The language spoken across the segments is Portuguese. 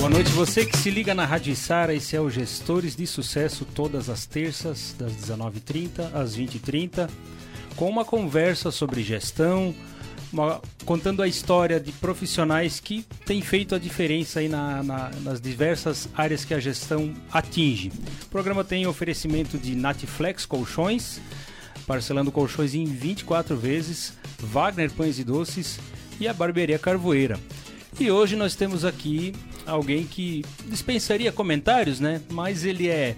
Boa noite, você que se liga na Rádio Sara, esse é o Gestores de Sucesso, todas as terças, das 19h30 às 20h30, com uma conversa sobre gestão, uma, contando a história de profissionais que têm feito a diferença aí na, na, nas diversas áreas que a gestão atinge. O programa tem oferecimento de Natiflex Colchões, parcelando colchões em 24 vezes, Wagner Pães e Doces e a Barbearia Carvoeira. E hoje nós temos aqui alguém que dispensaria comentários, né? Mas ele é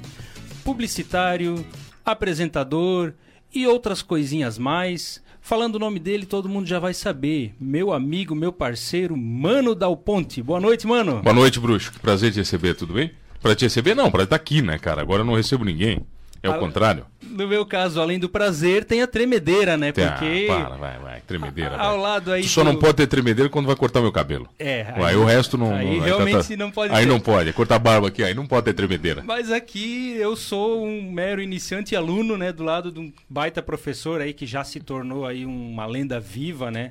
publicitário, apresentador e outras coisinhas mais. Falando o nome dele, todo mundo já vai saber. Meu amigo, meu parceiro, Mano Dal Ponte. Boa noite, mano. Boa noite, bruxo. Prazer te receber, tudo bem? Pra te receber, não, pra estar aqui, né, cara? Agora eu não recebo ninguém. É o contrário? No meu caso, além do prazer, tem a tremedeira, né? Porque. Ah, para, vai, vai. Tremedeira. Ao lado aí. Tu só não pode ter tremedeira quando vai cortar meu cabelo. É. Aí, aí o resto não. Aí não, realmente tá, não pode. Aí ter. não pode. Cortar barba aqui, aí não pode ter tremedeira. Mas aqui eu sou um mero iniciante e aluno, né? Do lado de um baita professor aí que já se tornou aí uma lenda viva, né?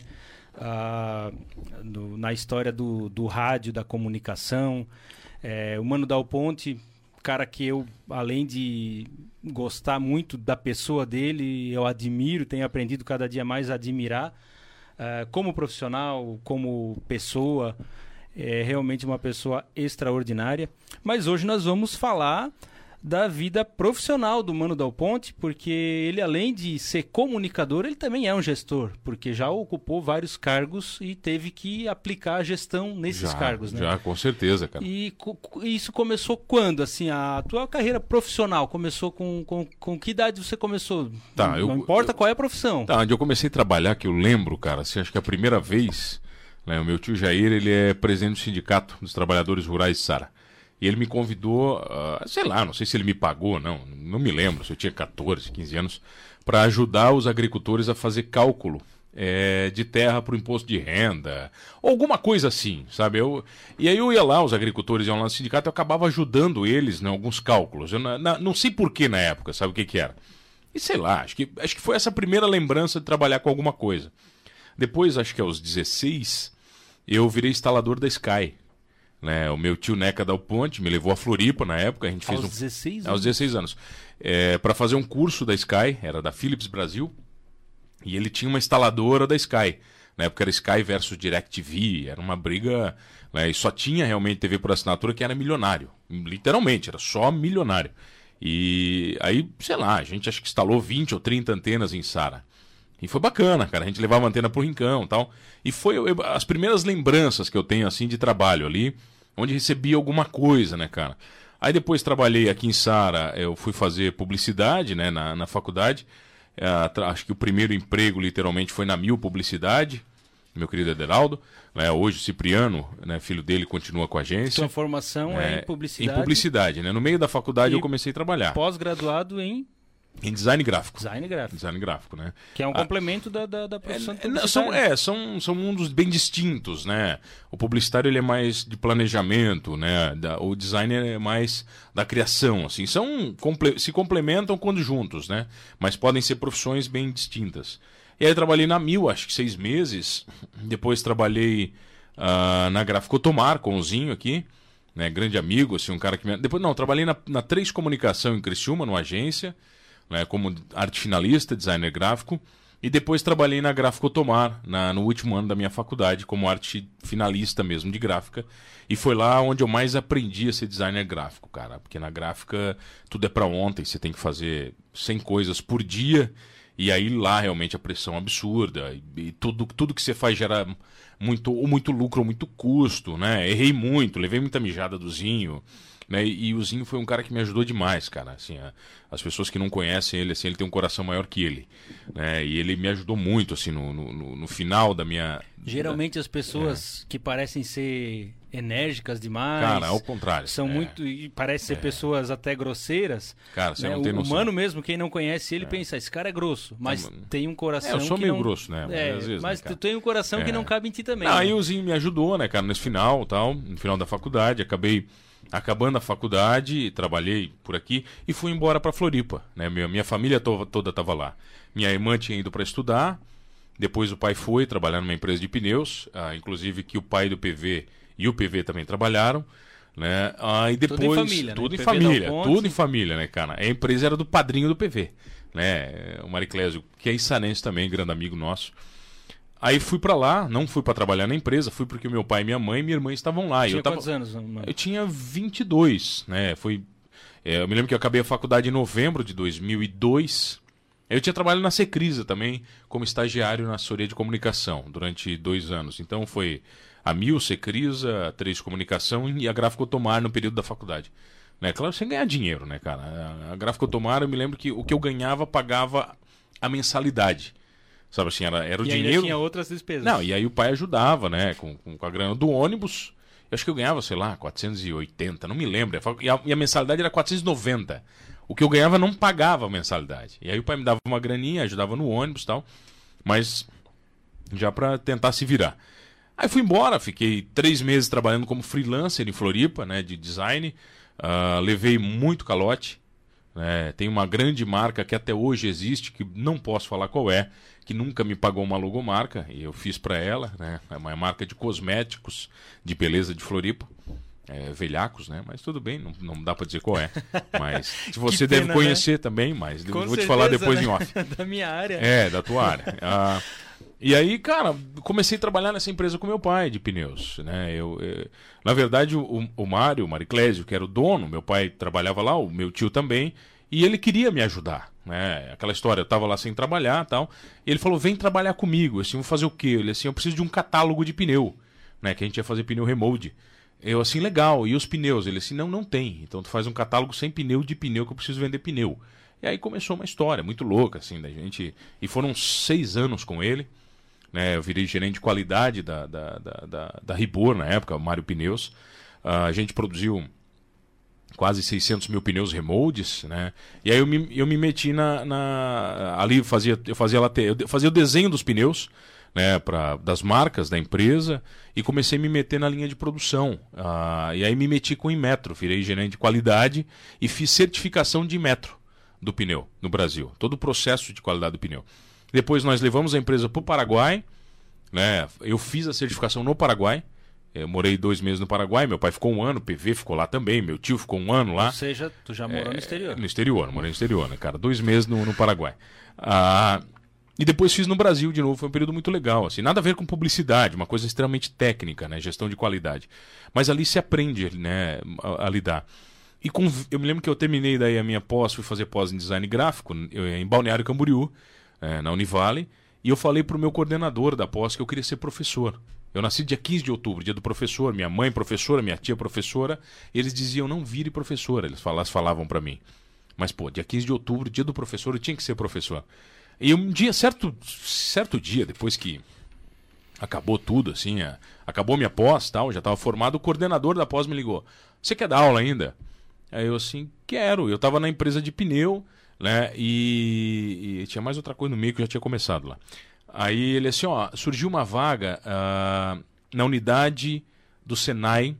Ah, na história do, do rádio, da comunicação. É, o Mano Dal Ponte, cara que eu, além de gostar muito da pessoa dele, eu admiro, tenho aprendido cada dia mais a admirar uh, como profissional, como pessoa, é realmente uma pessoa extraordinária. Mas hoje nós vamos falar da vida profissional do Mano Dal Ponte, porque ele além de ser comunicador, ele também é um gestor, porque já ocupou vários cargos e teve que aplicar a gestão nesses já, cargos, né? Já, com certeza, cara. E isso começou quando, assim, a tua carreira profissional começou com, com, com que idade você começou? Tá, não, eu, não importa eu, qual é a profissão. Tá, onde eu comecei a trabalhar, que eu lembro, cara, assim, acho que a primeira vez, né, o meu tio Jair, ele é presidente do Sindicato dos Trabalhadores Rurais de Sara. E ele me convidou, uh, sei lá, não sei se ele me pagou, não, não me lembro, se eu tinha 14, 15 anos, para ajudar os agricultores a fazer cálculo é, de terra para o imposto de renda, alguma coisa assim, sabe? Eu, e aí eu ia lá, os agricultores iam lá no sindicato, eu acabava ajudando eles em alguns cálculos. Eu na, na, não sei porquê na época, sabe o que, que era? E sei lá, acho que, acho que foi essa primeira lembrança de trabalhar com alguma coisa. Depois, acho que aos 16, eu virei instalador da Sky. Né, o meu tio Neca Dal Ponte me levou a Floripa na época. A gente fez aos um, 16 anos? Aos 16 anos. É, para fazer um curso da Sky, era da Philips Brasil. E ele tinha uma instaladora da Sky. Na época era Sky versus DirecTV. Era uma briga. Né, e só tinha realmente TV por assinatura que era milionário. Literalmente, era só milionário. E aí, sei lá, a gente acho que instalou 20 ou 30 antenas em Sara. E foi bacana, cara. A gente levava a antena pro rincão e tal. E foi eu, as primeiras lembranças que eu tenho, assim, de trabalho ali, onde recebi alguma coisa, né, cara. Aí depois trabalhei aqui em Sara, eu fui fazer publicidade, né, na, na faculdade. É, acho que o primeiro emprego, literalmente, foi na Mil Publicidade, meu querido Ederaldo. Né, hoje o Cipriano, né, filho dele, continua com a agência. Sua formação é, é em publicidade? Em publicidade, né. No meio da faculdade eu comecei a trabalhar. Pós-graduado em em design gráfico. Design gráfico. Design gráfico, né? Que é um ah, complemento da, da, da profissão é, são, é, são, são mundos bem distintos, né? O publicitário ele é mais de planejamento, né? Da, o designer é mais da criação, assim. São, comple se complementam quando juntos, né? Mas podem ser profissões bem distintas. E aí trabalhei na Mil, acho que seis meses. Depois trabalhei uh, na Gráfico Tomar, com o Zinho aqui. Né, grande amigo, assim, um cara que me... Depois, não, trabalhei na, na Três Comunicação em Criciúma, numa agência né, como arte finalista, designer gráfico, e depois trabalhei na Gráfico Tomar, na, no último ano da minha faculdade, como arte finalista mesmo de gráfica. E foi lá onde eu mais aprendi a ser designer gráfico, cara. Porque na gráfica tudo é para ontem, você tem que fazer 100 coisas por dia. E aí lá realmente a pressão absurda. E, e tudo, tudo que você faz gera muito, ou muito lucro ou muito custo, né? Errei muito, levei muita mijada do Zinho. Né? E, e o Zinho foi um cara que me ajudou demais, cara. Assim, a, as pessoas que não conhecem ele, assim, ele tem um coração maior que ele. Né? E ele me ajudou muito, assim, no, no, no final da minha. Geralmente as pessoas é. que parecem ser enérgicas demais. Cara, ao contrário. São é. muito. e parecem ser é. pessoas até grosseiras. Cara, você né? não tem o noção. humano mesmo, quem não conhece ele, pensa, esse cara é grosso. Mas tem um coração. É, eu sou meio não... grosso, né? É, Às vezes, mas né, tu tem um coração que não cabe em ti também. Né? aí o Zinho me ajudou, né, cara, nesse final tal, no final da faculdade. Acabei acabando a faculdade, trabalhei por aqui e fui embora para Floripa. Né? Minha, minha família to toda estava lá. Minha irmã tinha ido para estudar, depois o pai foi trabalhar numa empresa de pneus, ah, inclusive que o pai do PV e o PV também trabalharam. Né? Aí depois. Tudo em família. Tudo né? em família. Tudo em família, né, cara? A empresa era do padrinho do PV. Né? O Mariclésio, que é insanense também, grande amigo nosso. Aí fui para lá, não fui para trabalhar na empresa, fui porque meu pai, minha mãe e minha irmã estavam lá. Tinha eu tava... quantos anos, mano? Eu tinha 22, né? Foi... É, eu me lembro que eu acabei a faculdade em novembro de 2002. Eu tinha trabalhado na Secrisa também, como estagiário na assessoria de comunicação, durante dois anos. Então foi a Mil, Secrisa, a Três Comunicação e a Gráfico Otomar no período da faculdade. Né? Claro, sem ganhar dinheiro, né, cara? A Gráfico Otomar, eu me lembro que o que eu ganhava pagava a mensalidade. Sabe assim, era, era o e dinheiro. tinha outras despesas. Não, e aí o pai ajudava, né? Com, com, com, a grana do ônibus. Eu acho que eu ganhava, sei lá, 480, não me lembro. E a, e a mensalidade era 490. O que eu ganhava não pagava a mensalidade. E aí o pai me dava uma graninha, ajudava no ônibus e tal. Mas já para tentar se virar. Aí fui embora, fiquei três meses trabalhando como freelancer em Floripa, né, de design. Uh, levei muito calote. Né, tem uma grande marca que até hoje existe, que não posso falar qual é, que nunca me pagou uma logomarca, e eu fiz para ela, né? É uma marca de cosméticos de beleza de Floripa. É, velhacos, né? Mas tudo bem, não, não dá para dizer qual é. Mas se você pena, deve né? conhecer né? também, mas Com vou certeza, te falar depois né? em off. da minha área. É, da tua área. Ah, e aí, cara, comecei a trabalhar nessa empresa com meu pai de pneus, né? Eu, eu na verdade, o, o Mário, o Mariclésio, que era o dono, meu pai trabalhava lá, o meu tio também, e ele queria me ajudar, né? Aquela história, eu estava lá sem trabalhar tal. Ele falou: vem trabalhar comigo. Assim, vou fazer o quê? Ele assim, eu preciso de um catálogo de pneu, né? Que a gente ia fazer pneu remold. Eu assim, legal. E os pneus? Ele assim, não, não tem. Então tu faz um catálogo sem pneu de pneu que eu preciso vender pneu. E aí começou uma história muito louca, assim, da gente. E foram seis anos com ele. Né? Eu virei gerente de qualidade da, da, da, da, da Ribor na época, Mário Pneus. Uh, a gente produziu quase 600 mil pneus remoldes, né? E aí eu me, eu me meti na, na ali fazia eu fazia eu fazia o desenho dos pneus, né? Para das marcas da empresa e comecei a me meter na linha de produção. Ah, e aí me meti com o Inmetro, virei gerente de qualidade e fiz certificação de Inmetro do pneu no Brasil, todo o processo de qualidade do pneu. Depois nós levamos a empresa para o Paraguai, né? Eu fiz a certificação no Paraguai. Eu morei dois meses no Paraguai, meu pai ficou um ano, o PV ficou lá também, meu tio ficou um ano lá. Ou seja, tu já morou é, no exterior. No exterior, morei no exterior, né, cara? Dois meses no, no Paraguai. Ah, e depois fiz no Brasil de novo, foi um período muito legal, assim, nada a ver com publicidade, uma coisa extremamente técnica, né, gestão de qualidade. Mas ali se aprende, né, a, a lidar. E com, eu me lembro que eu terminei daí a minha pós, fui fazer pós em design gráfico, em Balneário Camboriú, é, na Univale, e eu falei pro meu coordenador da pós que eu queria ser professor. Eu nasci dia 15 de outubro, dia do professor, minha mãe professora, minha tia professora. Eles diziam, não vire professora, eles falavam para mim. Mas, pô, dia 15 de outubro, dia do professor, eu tinha que ser professor. E um dia, certo, certo dia, depois que acabou tudo, assim, acabou minha pós, tal, já estava formado, o coordenador da pós me ligou. Você quer dar aula ainda? Aí eu assim, quero. Eu estava na empresa de pneu, né? E, e, tinha mais outra coisa no meio que eu já tinha começado lá. Aí ele assim, ó, surgiu uma vaga uh, na unidade do Senai,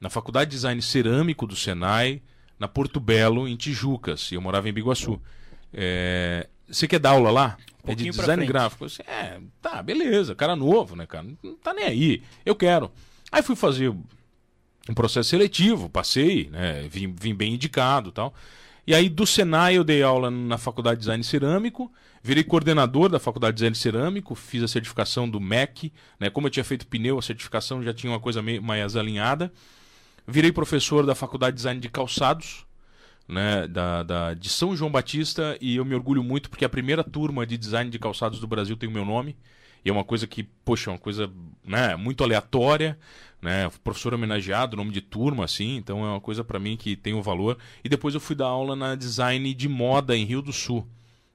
na Faculdade de Design Cerâmico do Senai, na Porto Belo, em Tijucas. E eu morava em Biguaçu. É, você quer dar aula lá? Um é de design gráfico. Assim, é, tá, beleza, cara novo, né, cara? Não tá nem aí. Eu quero. Aí fui fazer um processo seletivo, passei, né? Vim, vim bem indicado tal. E aí do Senai eu dei aula na Faculdade de Design Cerâmico, virei coordenador da Faculdade de Design Cerâmico, fiz a certificação do MEC, né? Como eu tinha feito pneu, a certificação já tinha uma coisa meio, mais alinhada. Virei professor da Faculdade de Design de Calçados, né, da, da, de São João Batista, e eu me orgulho muito porque a primeira turma de design de calçados do Brasil tem o meu nome. E é uma coisa que, poxa, é uma coisa né, muito aleatória, né? Professor homenageado, nome de turma, assim, então é uma coisa para mim que tem um valor. E depois eu fui dar aula na design de moda em Rio do Sul.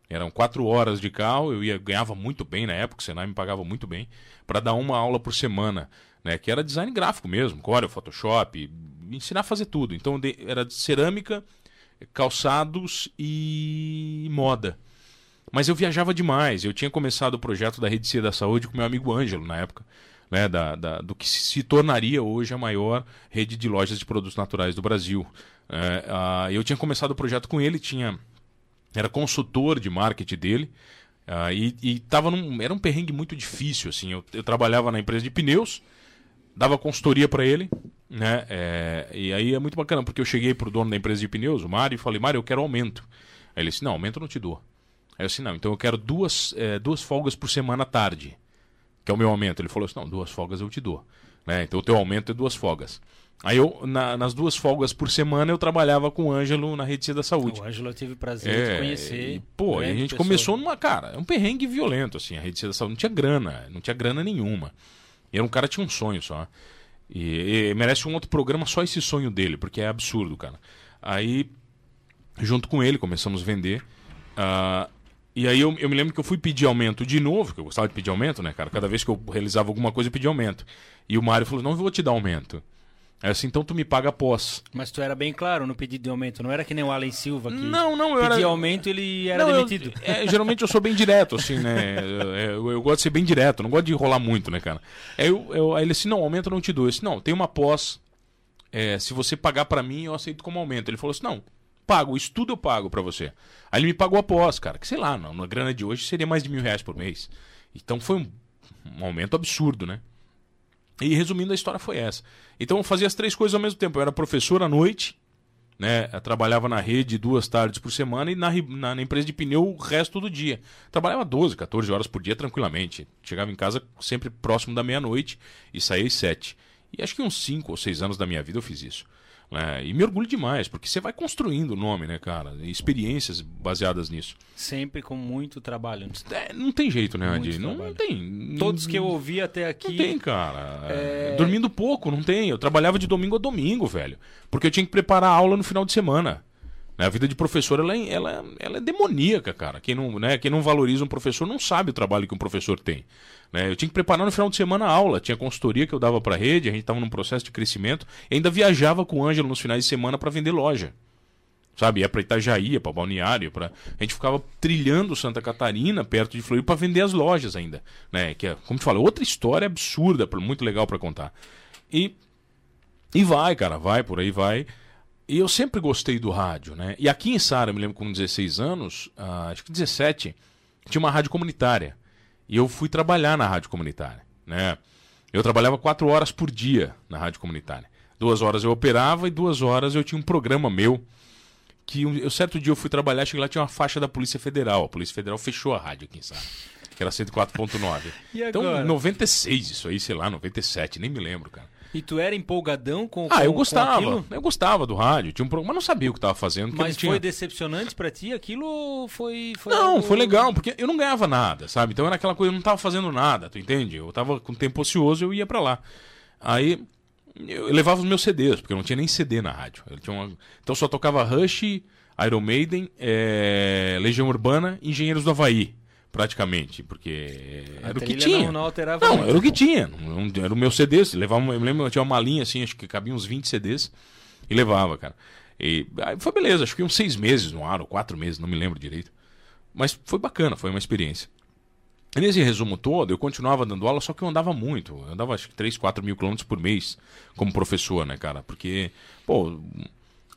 Eram quatro horas de carro, eu ia ganhava muito bem na época, o Senai me pagava muito bem, para dar uma aula por semana, né? Que era design gráfico mesmo, Corel, Photoshop, ensinar a fazer tudo. Então era de cerâmica, calçados e moda. Mas eu viajava demais. Eu tinha começado o projeto da Rede Cia da Saúde com meu amigo Ângelo na época né, da, da, do que se tornaria hoje a maior rede de lojas de produtos naturais do Brasil. É, a, eu tinha começado o projeto com ele, tinha era consultor de marketing dele. Uh, e, e tava num, era um perrengue muito difícil, assim. Eu, eu trabalhava na empresa de pneus, dava consultoria para ele, né? É, e aí é muito bacana, porque eu cheguei pro dono da empresa de pneus, o Mário, e falei, Mário, eu quero aumento. Aí ele disse, não, aumento não te dou. Aí eu disse, não, então eu quero duas, é, duas folgas por semana à tarde, que é o meu aumento. Ele falou assim, não, duas folgas eu te dou. Né? Então o teu aumento é duas folgas. Aí eu, na, nas duas folgas por semana, eu trabalhava com o Ângelo na Rede da Saúde. O Ângelo eu tive o prazer é, de conhecer. E, pô, a gente pessoa. começou numa, cara, é um perrengue violento, assim, a Rede da Saúde. Não tinha grana, não tinha grana nenhuma. E era um cara que tinha um sonho só. E, e, merece um outro programa só esse sonho dele, porque é absurdo, cara. Aí, junto com ele, começamos a vender. Uh, e aí eu, eu, me lembro que eu fui pedir aumento de novo, que eu gostava de pedir aumento, né, cara? Cada vez que eu realizava alguma coisa, eu pedia aumento. E o Mário falou: não, eu vou te dar aumento. É assim, então tu me paga após. Mas tu era bem claro no pedido de aumento, não era que nem o Allen Silva que não, não, eu pedia era... aumento ele era não, demitido. Eu, é, geralmente eu sou bem direto, assim, né? Eu, eu, gosto de ser bem direto, não gosto de enrolar muito, né, cara? Aí, eu, eu, aí ele disse, não, aumento eu não te dou. Eu disse, não, tem uma pós, é, se você pagar para mim, eu aceito como aumento. Ele falou assim, não, pago, isso tudo eu pago para você. Aí ele me pagou após, cara, que sei lá, na grana de hoje seria mais de mil reais por mês. Então foi um, um aumento absurdo, né? E resumindo, a história foi essa. Então eu fazia as três coisas ao mesmo tempo. Eu era professor à noite, né? Eu trabalhava na rede duas tardes por semana e na, na, na, empresa de pneu o resto do dia. Trabalhava 12, 14 horas por dia tranquilamente. Chegava em casa sempre próximo da meia-noite e saía às sete. E acho que uns 5 ou 6 anos da minha vida eu fiz isso. É, e me orgulho demais, porque você vai construindo o nome, né, cara? Experiências baseadas nisso. Sempre com muito trabalho. É, não tem jeito, né, Adi? Não, não, tem. Todos que eu ouvi até aqui. Não tem, cara. É... Dormindo pouco, não tem. Eu trabalhava de domingo a domingo, velho. Porque eu tinha que preparar a aula no final de semana. Né, a vida de professor ela, é, ela, ela é demoníaca, cara. Quem não, né, quem não valoriza um professor não sabe o trabalho que um professor tem. Né? Eu tinha que preparar no final de semana a aula, tinha consultoria que eu dava para rede, a gente estava num processo de crescimento, e ainda viajava com o Ângelo nos finais de semana para vender loja. Sabe, ia para Itajaí, para Balneário, para a gente ficava trilhando Santa Catarina, perto de Floripa, para vender as lojas ainda, né? Que é, como te falo, outra história absurda, muito legal para contar. E e vai, cara, vai por aí vai. E eu sempre gostei do rádio, né? E aqui em Sara, eu me lembro com 16 anos, ah, acho que 17, tinha uma rádio comunitária. E eu fui trabalhar na rádio comunitária, né? Eu trabalhava quatro horas por dia na rádio comunitária. Duas horas eu operava e duas horas eu tinha um programa meu. Que eu, certo dia eu fui trabalhar, cheguei lá tinha uma faixa da Polícia Federal. A Polícia Federal fechou a rádio aqui em Sara, que era 104.9. então, 96 isso aí, sei lá, 97, nem me lembro, cara. E tu era empolgadão com Ah, com, eu gostava. Eu gostava do rádio. Tinha um programa, mas não sabia o que estava fazendo. Mas tinha... foi decepcionante para ti? Aquilo foi, foi Não, algo... foi legal, porque eu não ganhava nada, sabe? Então era aquela coisa, eu não estava fazendo nada, tu entende? Eu estava com tempo ocioso, eu ia para lá. Aí eu levava os meus CDs, porque eu não tinha nem CD na rádio. Uma... Então só tocava Rush, Iron Maiden, é... Legião Urbana Engenheiros do Havaí praticamente, porque era o que tinha. Não, não, alterava não era o que tinha. Era o meu CD. Levava, eu lembro, eu tinha uma malinha assim, acho que cabia uns 20 CDs e levava, cara. E aí foi beleza, acho que uns seis meses no ar, ou quatro meses, não me lembro direito. Mas foi bacana, foi uma experiência. E nesse resumo todo, eu continuava dando aula, só que eu andava muito. Eu andava acho que 3, 4 mil quilômetros por mês como professor, né, cara? Porque, pô,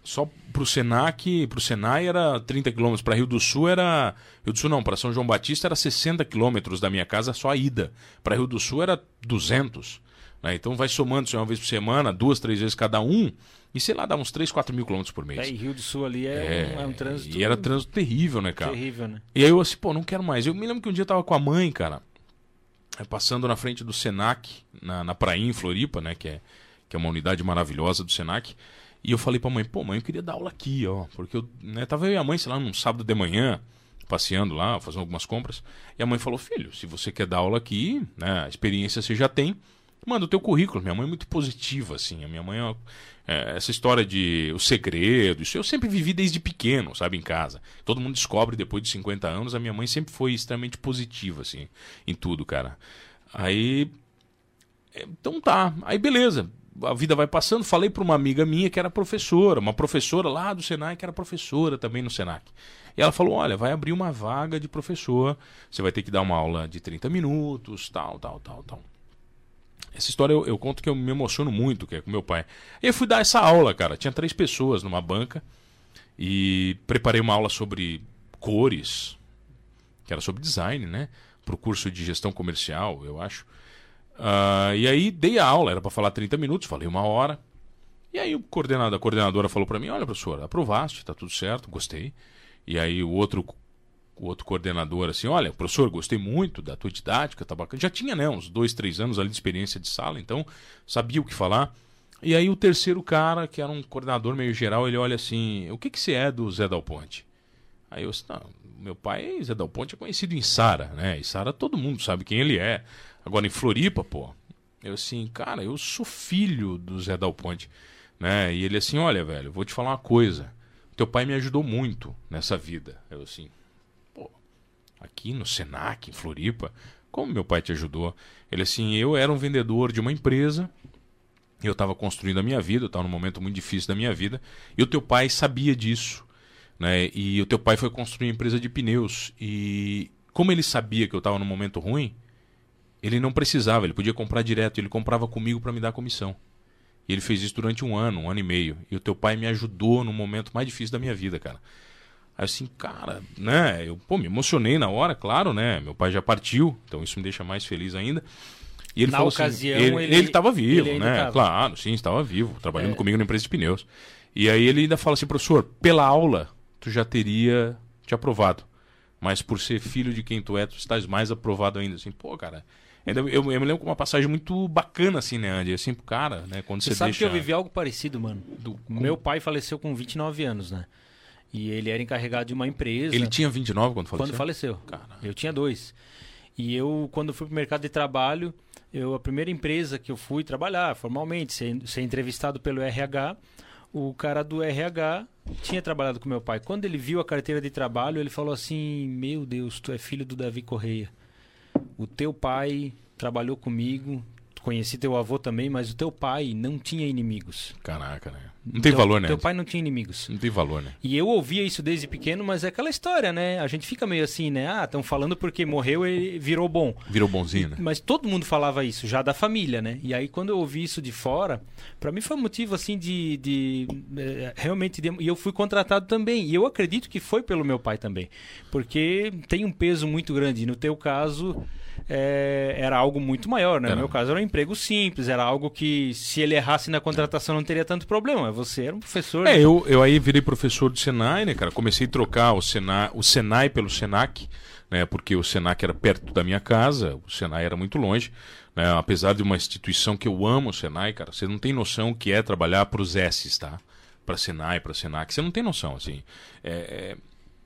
só pro Senac, pro Senai era 30 quilômetros, para Rio do Sul era, Rio do Sul não, para São João Batista era 60 quilômetros da minha casa só a ida. Para Rio do Sul era 200. Né? Então vai somando isso uma vez por semana, duas, três vezes cada um, e sei lá, dá uns 3, 4 mil quilômetros por mês. É, e Rio do Sul ali é, é, um, é um trânsito. E era trânsito terrível, né, cara? Terrível, né? E aí eu assim, pô, não quero mais. Eu me lembro que um dia eu tava com a mãe, cara, passando na frente do Senac, na, na Prainha, em Floripa, né, que é, que é uma unidade maravilhosa do Senac. E eu falei pra mãe, pô, mãe, eu queria dar aula aqui, ó. Porque eu, né, tava eu e a mãe, sei lá, num sábado de manhã, passeando lá, fazendo algumas compras. E a mãe falou, filho, se você quer dar aula aqui, né, a experiência você já tem, manda o teu currículo. Minha mãe é muito positiva, assim. A minha mãe é, é, essa história de o segredo, isso eu sempre vivi desde pequeno, sabe, em casa. Todo mundo descobre depois de 50 anos, a minha mãe sempre foi extremamente positiva, assim, em tudo, cara. Aí. Então tá. Aí beleza a vida vai passando, falei para uma amiga minha que era professora, uma professora lá do Senai que era professora também no Senac. E ela falou: "Olha, vai abrir uma vaga de professor, você vai ter que dar uma aula de 30 minutos, tal, tal, tal, tal". Essa história eu, eu conto que eu me emociono muito, que é com meu pai. E eu fui dar essa aula, cara. Tinha três pessoas numa banca e preparei uma aula sobre cores, que era sobre design, né? Para o curso de gestão comercial, eu acho. Uh, e aí dei a aula, era para falar 30 minutos, falei uma hora. E aí o coordenador, a coordenadora falou para mim, olha professor, aprovaste, tá tudo certo, gostei. E aí o outro o outro coordenador assim, olha, professor, gostei muito da tua didática, tá bacana. Já tinha, né, uns dois, três anos ali de experiência de sala, então sabia o que falar. E aí o terceiro cara, que era um coordenador meio geral, ele olha assim, o que que você é do Zé Dal Ponte? Aí eu disse, não, meu pai, Zé Dal Ponte, é conhecido em Sara, né? E Sara todo mundo sabe quem ele é. Agora em Floripa, pô, eu assim, cara, eu sou filho do Zé Dal Ponte, né? E ele assim, olha, velho, vou te falar uma coisa. Teu pai me ajudou muito nessa vida. Eu assim, aqui no Senac, em Floripa. Como meu pai te ajudou? Ele assim, eu era um vendedor de uma empresa, eu estava construindo a minha vida, eu estava num momento muito difícil da minha vida, e o teu pai sabia disso, né? E o teu pai foi construir uma empresa de pneus e como ele sabia que eu estava num momento ruim, ele não precisava, ele podia comprar direto, ele comprava comigo para me dar comissão. E ele fez isso durante um ano, um ano e meio. E o teu pai me ajudou no momento mais difícil da minha vida, cara. Aí assim, cara, né? Eu pô, me emocionei na hora, claro, né? Meu pai já partiu, então isso me deixa mais feliz ainda. E ele na falou ocasião, assim, ele estava vivo, ele né? Tava. Claro, sim, estava vivo, trabalhando É. comigo na empresa de pneus. E aí ele ainda fala assim, professor, pela aula tu já teria te aprovado. Mas por ser filho de quem tu é, tu estás mais aprovado ainda. Assim, pô, cara. Eu, eu me lembro com uma passagem muito bacana, assim, né, Andy? Assim, pro cara, né? Quando você, Você sabe deixa. que eu vivi algo parecido, mano. do- Meu pai faleceu com 29 anos, né? E ele era encarregado de uma empresa. Ele tinha 29 quando faleceu? Quando faleceu. Caralho. Eu tinha dois. E eu, quando fui pro mercado de trabalho, eu, a primeira empresa que eu fui trabalhar formalmente, ser, ser entrevistado pelo RH, o cara do RH tinha trabalhado com meu pai. Quando ele viu a carteira de trabalho, ele falou assim: Meu Deus, tu é filho do Davi Correia. O teu pai trabalhou comigo, conheci teu avô também, mas o teu pai não tinha inimigos. Caraca, né? Não tem Teu- valor, né? Teu pai não tinha inimigos. Não tem valor, né? E eu ouvia isso desde pequeno, mas é aquela história, né? A gente fica meio assim, né? Ah, estão falando porque morreu e virou bom. Virou bonzinho, né? Mas todo mundo falava isso, já da família, né? E aí quando eu ouvi isso de fora, pra mim foi um motivo assim de, de eh, realmente de- e eu fui contratado também. E eu acredito que foi pelo meu pai também, porque tem um peso muito grande. E no teu caso eh, era algo muito maior, né? Era. No meu caso era um emprego simples, era algo que se ele errasse na contratação não teria tanto problema. Você era um professor. É, eu, eu aí virei professor do Senai, né, cara? Comecei a trocar o Senai, o Senai pelo Senac, né? Porque o Senac era perto da minha casa, o Senai era muito longe. Né? Apesar de uma instituição que eu amo, o Senai, cara, você não tem noção o que é trabalhar para os S's, tá? Para Senai, para Senac, você não tem noção, assim. É, é,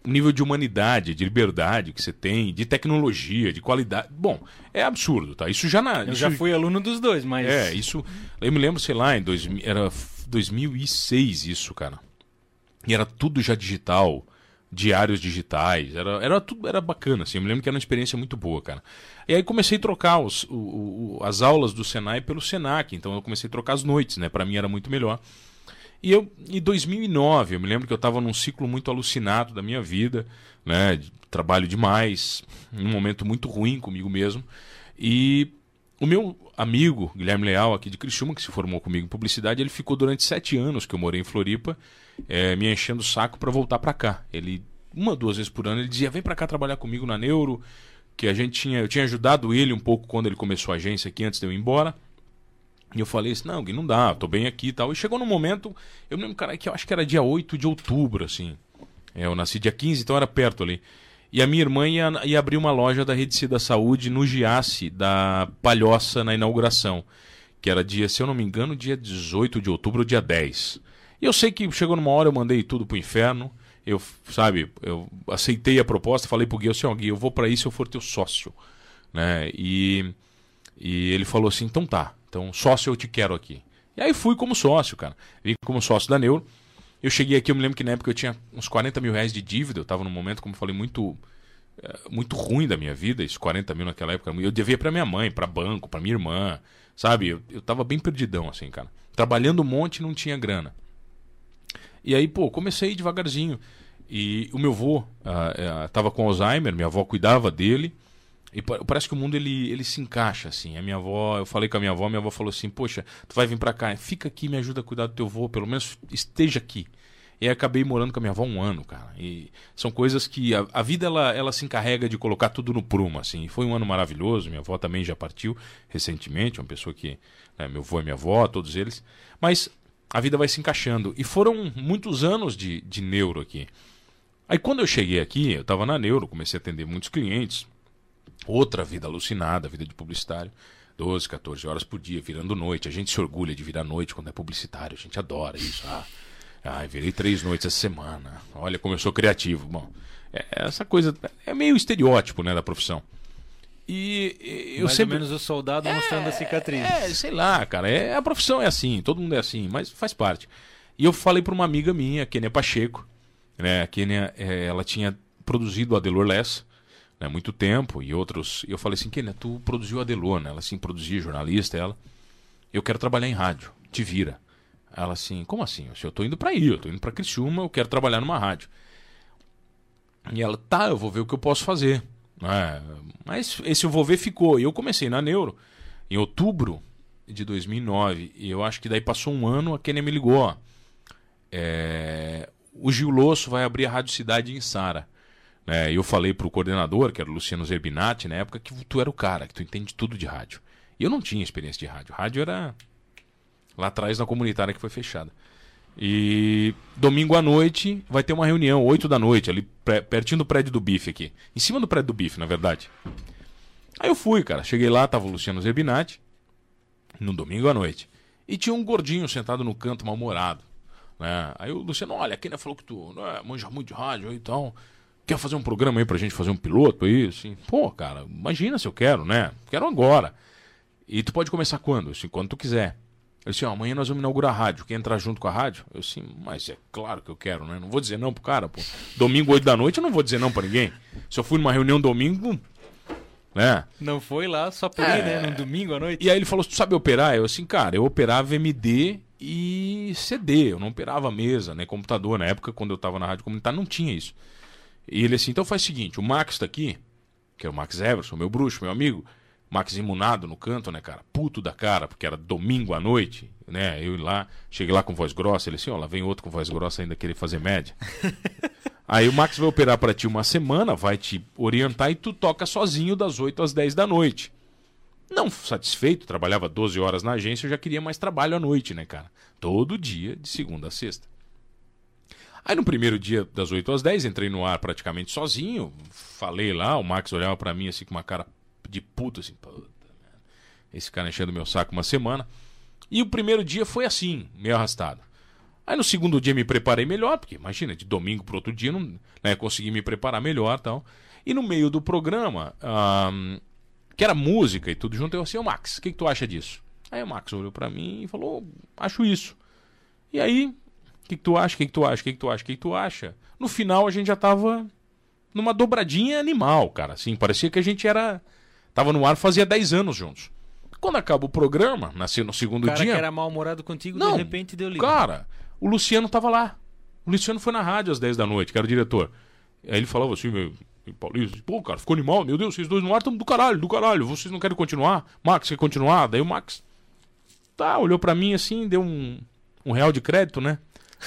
nível de humanidade, de liberdade que você tem, de tecnologia, de qualidade. Bom, é absurdo, tá? Isso já na. Eu isso já fui aluno dos dois, mas é, isso. Eu me lembro, sei lá, em 2000, era f- 2006 isso, cara. E era tudo já digital, diários digitais, era, era tudo era bacana, assim. Eu me lembro que era uma experiência muito boa, cara. E aí comecei a trocar os, o- o- as aulas do Senai pelo Senac, então eu comecei a trocar as noites, né? Para mim era muito melhor. E eu, em 2009, eu me lembro que eu estava num ciclo muito alucinado da minha vida, né? trabalho demais, num momento muito ruim comigo mesmo. E o meu amigo, Guilherme Leal, aqui de Criciúma, que se formou comigo em publicidade, ele ficou durante sete anos que eu morei em Floripa, eh, me enchendo o saco para voltar para cá. Ele, uma, duas vezes por ano, ele dizia: vem para cá trabalhar comigo na Neuro, que a gente tinha, eu tinha ajudado ele um pouco quando ele começou a agência aqui, antes de eu ir embora. E eu falei assim, não, Gui, não dá, tô bem aqui e tal. E chegou num momento, eu me lembro, cara, que eu acho que era dia 8 de outubro, assim. É, eu nasci dia 15, então era perto ali. E a minha irmã ia, ia abrir uma loja da Rede Cida Saúde no Giasse, da Palhoça, na inauguração. Que era dia, se eu não me engano, dia 18 de outubro ou dia 10. E eu sei que chegou numa hora, eu mandei tudo pro inferno. Eu, sabe, eu aceitei a proposta, falei pro Gui, assim, ó, Gui, eu vou para isso se eu for teu sócio. Né? E, e ele falou assim, então tá, então sócio eu te quero aqui. E aí fui como sócio, cara. Vim como sócio da Neuro. Eu cheguei aqui, eu me lembro que na época eu tinha uns 40 mil reais de dívida. Eu estava num momento, como eu falei, muito eh, muito ruim da minha vida. Isso 40 mil naquela época. Eu devia para minha mãe, para banco, para minha irmã. Sabe? Eu, eu tava bem perdidão, assim, cara. Trabalhando um monte não tinha grana. E aí, pô, comecei devagarzinho. E o meu avô ah, eh, tava com Alzheimer, minha avó cuidava dele. E pa- parece que o mundo ele, ele se encaixa assim. A minha avó, eu falei com a minha avó, minha avó falou assim: "Poxa, tu vai vir pra cá, fica aqui, me ajuda a cuidar do teu avô, pelo menos esteja aqui". E acabei morando com a minha avó um ano, cara. E são coisas que a, a vida ela, ela se encarrega de colocar tudo no prumo, assim. E foi um ano maravilhoso. Minha avó também já partiu recentemente, uma pessoa que, né, meu avô e minha avó, todos eles. Mas a vida vai se encaixando. E foram muitos anos de, de neuro aqui. Aí quando eu cheguei aqui, eu estava na neuro, comecei a atender muitos clientes. Outra vida alucinada, vida de publicitário. 12, 14 horas por dia, virando noite. A gente se orgulha de virar noite quando é publicitário, a gente adora isso. Ah, ah virei três noites essa semana. Olha como eu sou criativo. Bom, é, essa coisa é meio estereótipo né, da profissão. E eu Mais sempre. ou menos o soldado é, mostrando a cicatriz. É, sei lá, cara. É, a profissão é assim, todo mundo é assim, mas faz parte. E eu falei para uma amiga minha, Kenia Pacheco, né? A Kenia, é, ela tinha produzido a Delor Less, né, muito tempo, e outros. E eu falei assim, Kenia, tu produziu a Delor, né? Ela sim produzia, jornalista, ela. Eu quero trabalhar em rádio, te vira. Ela assim, como assim? Eu tô indo para aí, eu tô indo para Criciúma, eu quero trabalhar numa rádio. E ela, tá, eu vou ver o que eu posso fazer. É, mas esse eu vou ver ficou. E eu comecei na Neuro em outubro de 2009. E eu acho que daí passou um ano, a Kenia me ligou. É, o Gil Losso vai abrir a Rádio Cidade em Sara. É, eu falei pro coordenador, que era o Luciano Zerbinati, na época, que tu era o cara, que tu entende tudo de rádio. E eu não tinha experiência de rádio. Rádio era lá atrás na comunitária que foi fechada. E domingo à noite vai ter uma reunião, 8 da noite, ali pertinho do prédio do Bife aqui. Em cima do prédio do Bife, na verdade. Aí eu fui, cara. Cheguei lá, tava o Luciano Zerbinati, no domingo à noite. E tinha um gordinho sentado no canto, mal-humorado. Né? Aí o Luciano, olha, a Kenia falou que tu né, manja muito de rádio e então Quer fazer um programa aí pra gente fazer um piloto aí? Assim, pô, cara, imagina se eu quero, né? Quero agora. E tu pode começar quando? Assim, quando tu quiser. Eu disse, ó, amanhã nós vamos inaugurar a rádio. Quer entrar junto com a rádio? Eu disse, mas é claro que eu quero, né? Não vou dizer não pro cara, pô. Domingo, 8 da noite, eu não vou dizer não pra ninguém. Se eu fui numa reunião domingo, né? Não foi lá só por é... ir, né? No domingo à noite. E aí ele falou, tu sabe operar? Eu assim, cara, eu operava MD e CD. Eu não operava mesa, né? Computador. Na época, quando eu tava na rádio comunitária, não tinha isso. E ele assim, então faz o seguinte, o Max tá aqui, que é o Max Everson, meu bruxo, meu amigo, Max imunado no canto, né, cara? Puto da cara, porque era domingo à noite, né? Eu lá, cheguei lá com voz grossa, ele assim, ó, lá vem outro com voz grossa ainda querer fazer média. Aí o Max vai operar para ti uma semana, vai te orientar e tu toca sozinho das 8 às 10 da noite. Não satisfeito, trabalhava 12 horas na agência, eu já queria mais trabalho à noite, né, cara? Todo dia, de segunda a sexta. Aí no primeiro dia, das 8 às 10, entrei no ar praticamente sozinho, falei lá, o Max olhava para mim assim com uma cara de puta, assim, puta, esse cara enchendo meu saco uma semana. E o primeiro dia foi assim, meio arrastado. Aí no segundo dia me preparei melhor, porque imagina, de domingo para outro dia não né, consegui me preparar melhor tal. E no meio do programa, que era música e tudo junto, eu assim, ô Max, o que, que tu acha disso? Aí o Max olhou para mim e falou, acho isso. E aí, que, que tu acha, o que, que tu acha, o que, que tu acha, o que, que tu acha? No final a gente já tava numa dobradinha animal, cara, assim, parecia que a gente era Tava no ar fazia 10 anos juntos. Quando acaba o programa, nasceu no segundo o cara dia. que era mal-humorado contigo, não, de repente deu liga. Cara, o Luciano tava lá. O Luciano foi na rádio às 10 da noite, que era o diretor. Aí ele falava assim, meu, Paulista, pô, cara, ficou animal, meu Deus, vocês dois no ar estão do caralho, do caralho, vocês não querem continuar? Max, quer continuar? Daí o Max, tá, olhou pra mim assim, deu um, um real de crédito, né?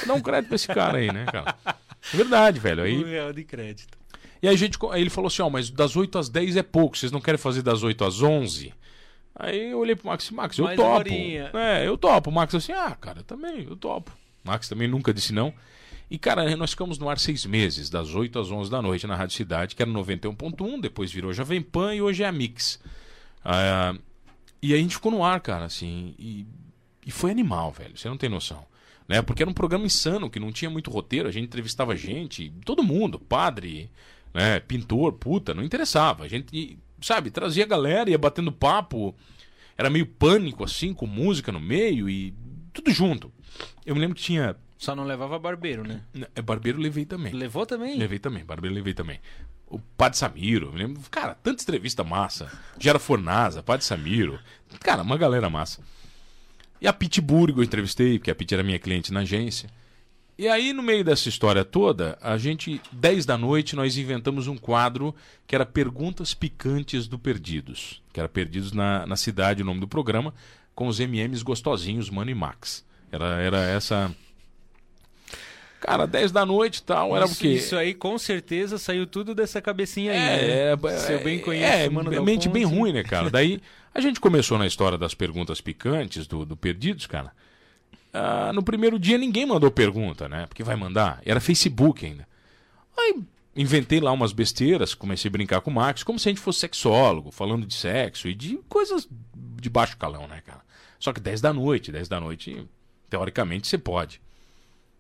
Dá um crédito pra esse cara aí, né, cara? É verdade, velho. Aí, um real de crédito. E aí, a gente, aí ele falou assim: Ó, oh, mas das 8 às 10 é pouco, vocês não querem fazer das 8 às 11? Aí eu olhei pro Max e Max, eu Mais topo. É, eu topo. O Max assim: Ah, cara, também, eu topo. Max também nunca disse não. E, cara, nós ficamos no ar seis meses, das 8 às 11 da noite na Rádio Cidade, que era 91.1, depois virou Jovem Pan e hoje é a Mix. Ah, e aí a gente ficou no ar, cara, assim, e, e foi animal, velho, você não tem noção. Né? Porque era um programa insano, que não tinha muito roteiro, a gente entrevistava gente, todo mundo, padre, né? Pintor, puta, não interessava. A gente, sabe, trazia a galera, ia batendo papo. Era meio pânico, assim, com música no meio e tudo junto. Eu me lembro que tinha. Só não levava barbeiro, né? É, barbeiro levei também. Levou também? Levei também, barbeiro levei também. O Padre Samiro, lembro, cara, tanta entrevista massa. Gera Fornaza, Padre Samiro. Cara, uma galera massa. E a Pittsburgh eu entrevistei, porque a Pit era minha cliente na agência. E aí, no meio dessa história toda, a gente, 10 da noite, nós inventamos um quadro que era Perguntas Picantes do Perdidos. Que era Perdidos na, na Cidade, o nome do programa, com os MMs gostosinhos, Mano e Max. Era, era essa. Cara, 10 da noite e tal, era o quê? Isso aí com certeza saiu tudo dessa cabecinha aí. É, né? é, Se eu bem conheço, é, mano. mente bem ruim, né, cara? Daí a gente começou na história das perguntas picantes do, do Perdidos, cara. ah, no primeiro dia ninguém mandou pergunta, né? Porque vai mandar. Era Facebook ainda. Aí inventei lá umas besteiras, comecei a brincar com o Max, como se a gente fosse sexólogo, falando de sexo e de coisas de baixo calão, né, cara? Só que 10 da noite, 10 da noite, teoricamente você pode.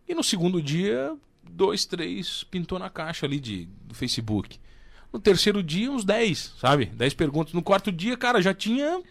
E no segundo dia, dois, três pintou na caixa ali de, do Facebook. No terceiro dia, uns 10, sabe? 10 perguntas. No quarto dia, cara, já tinha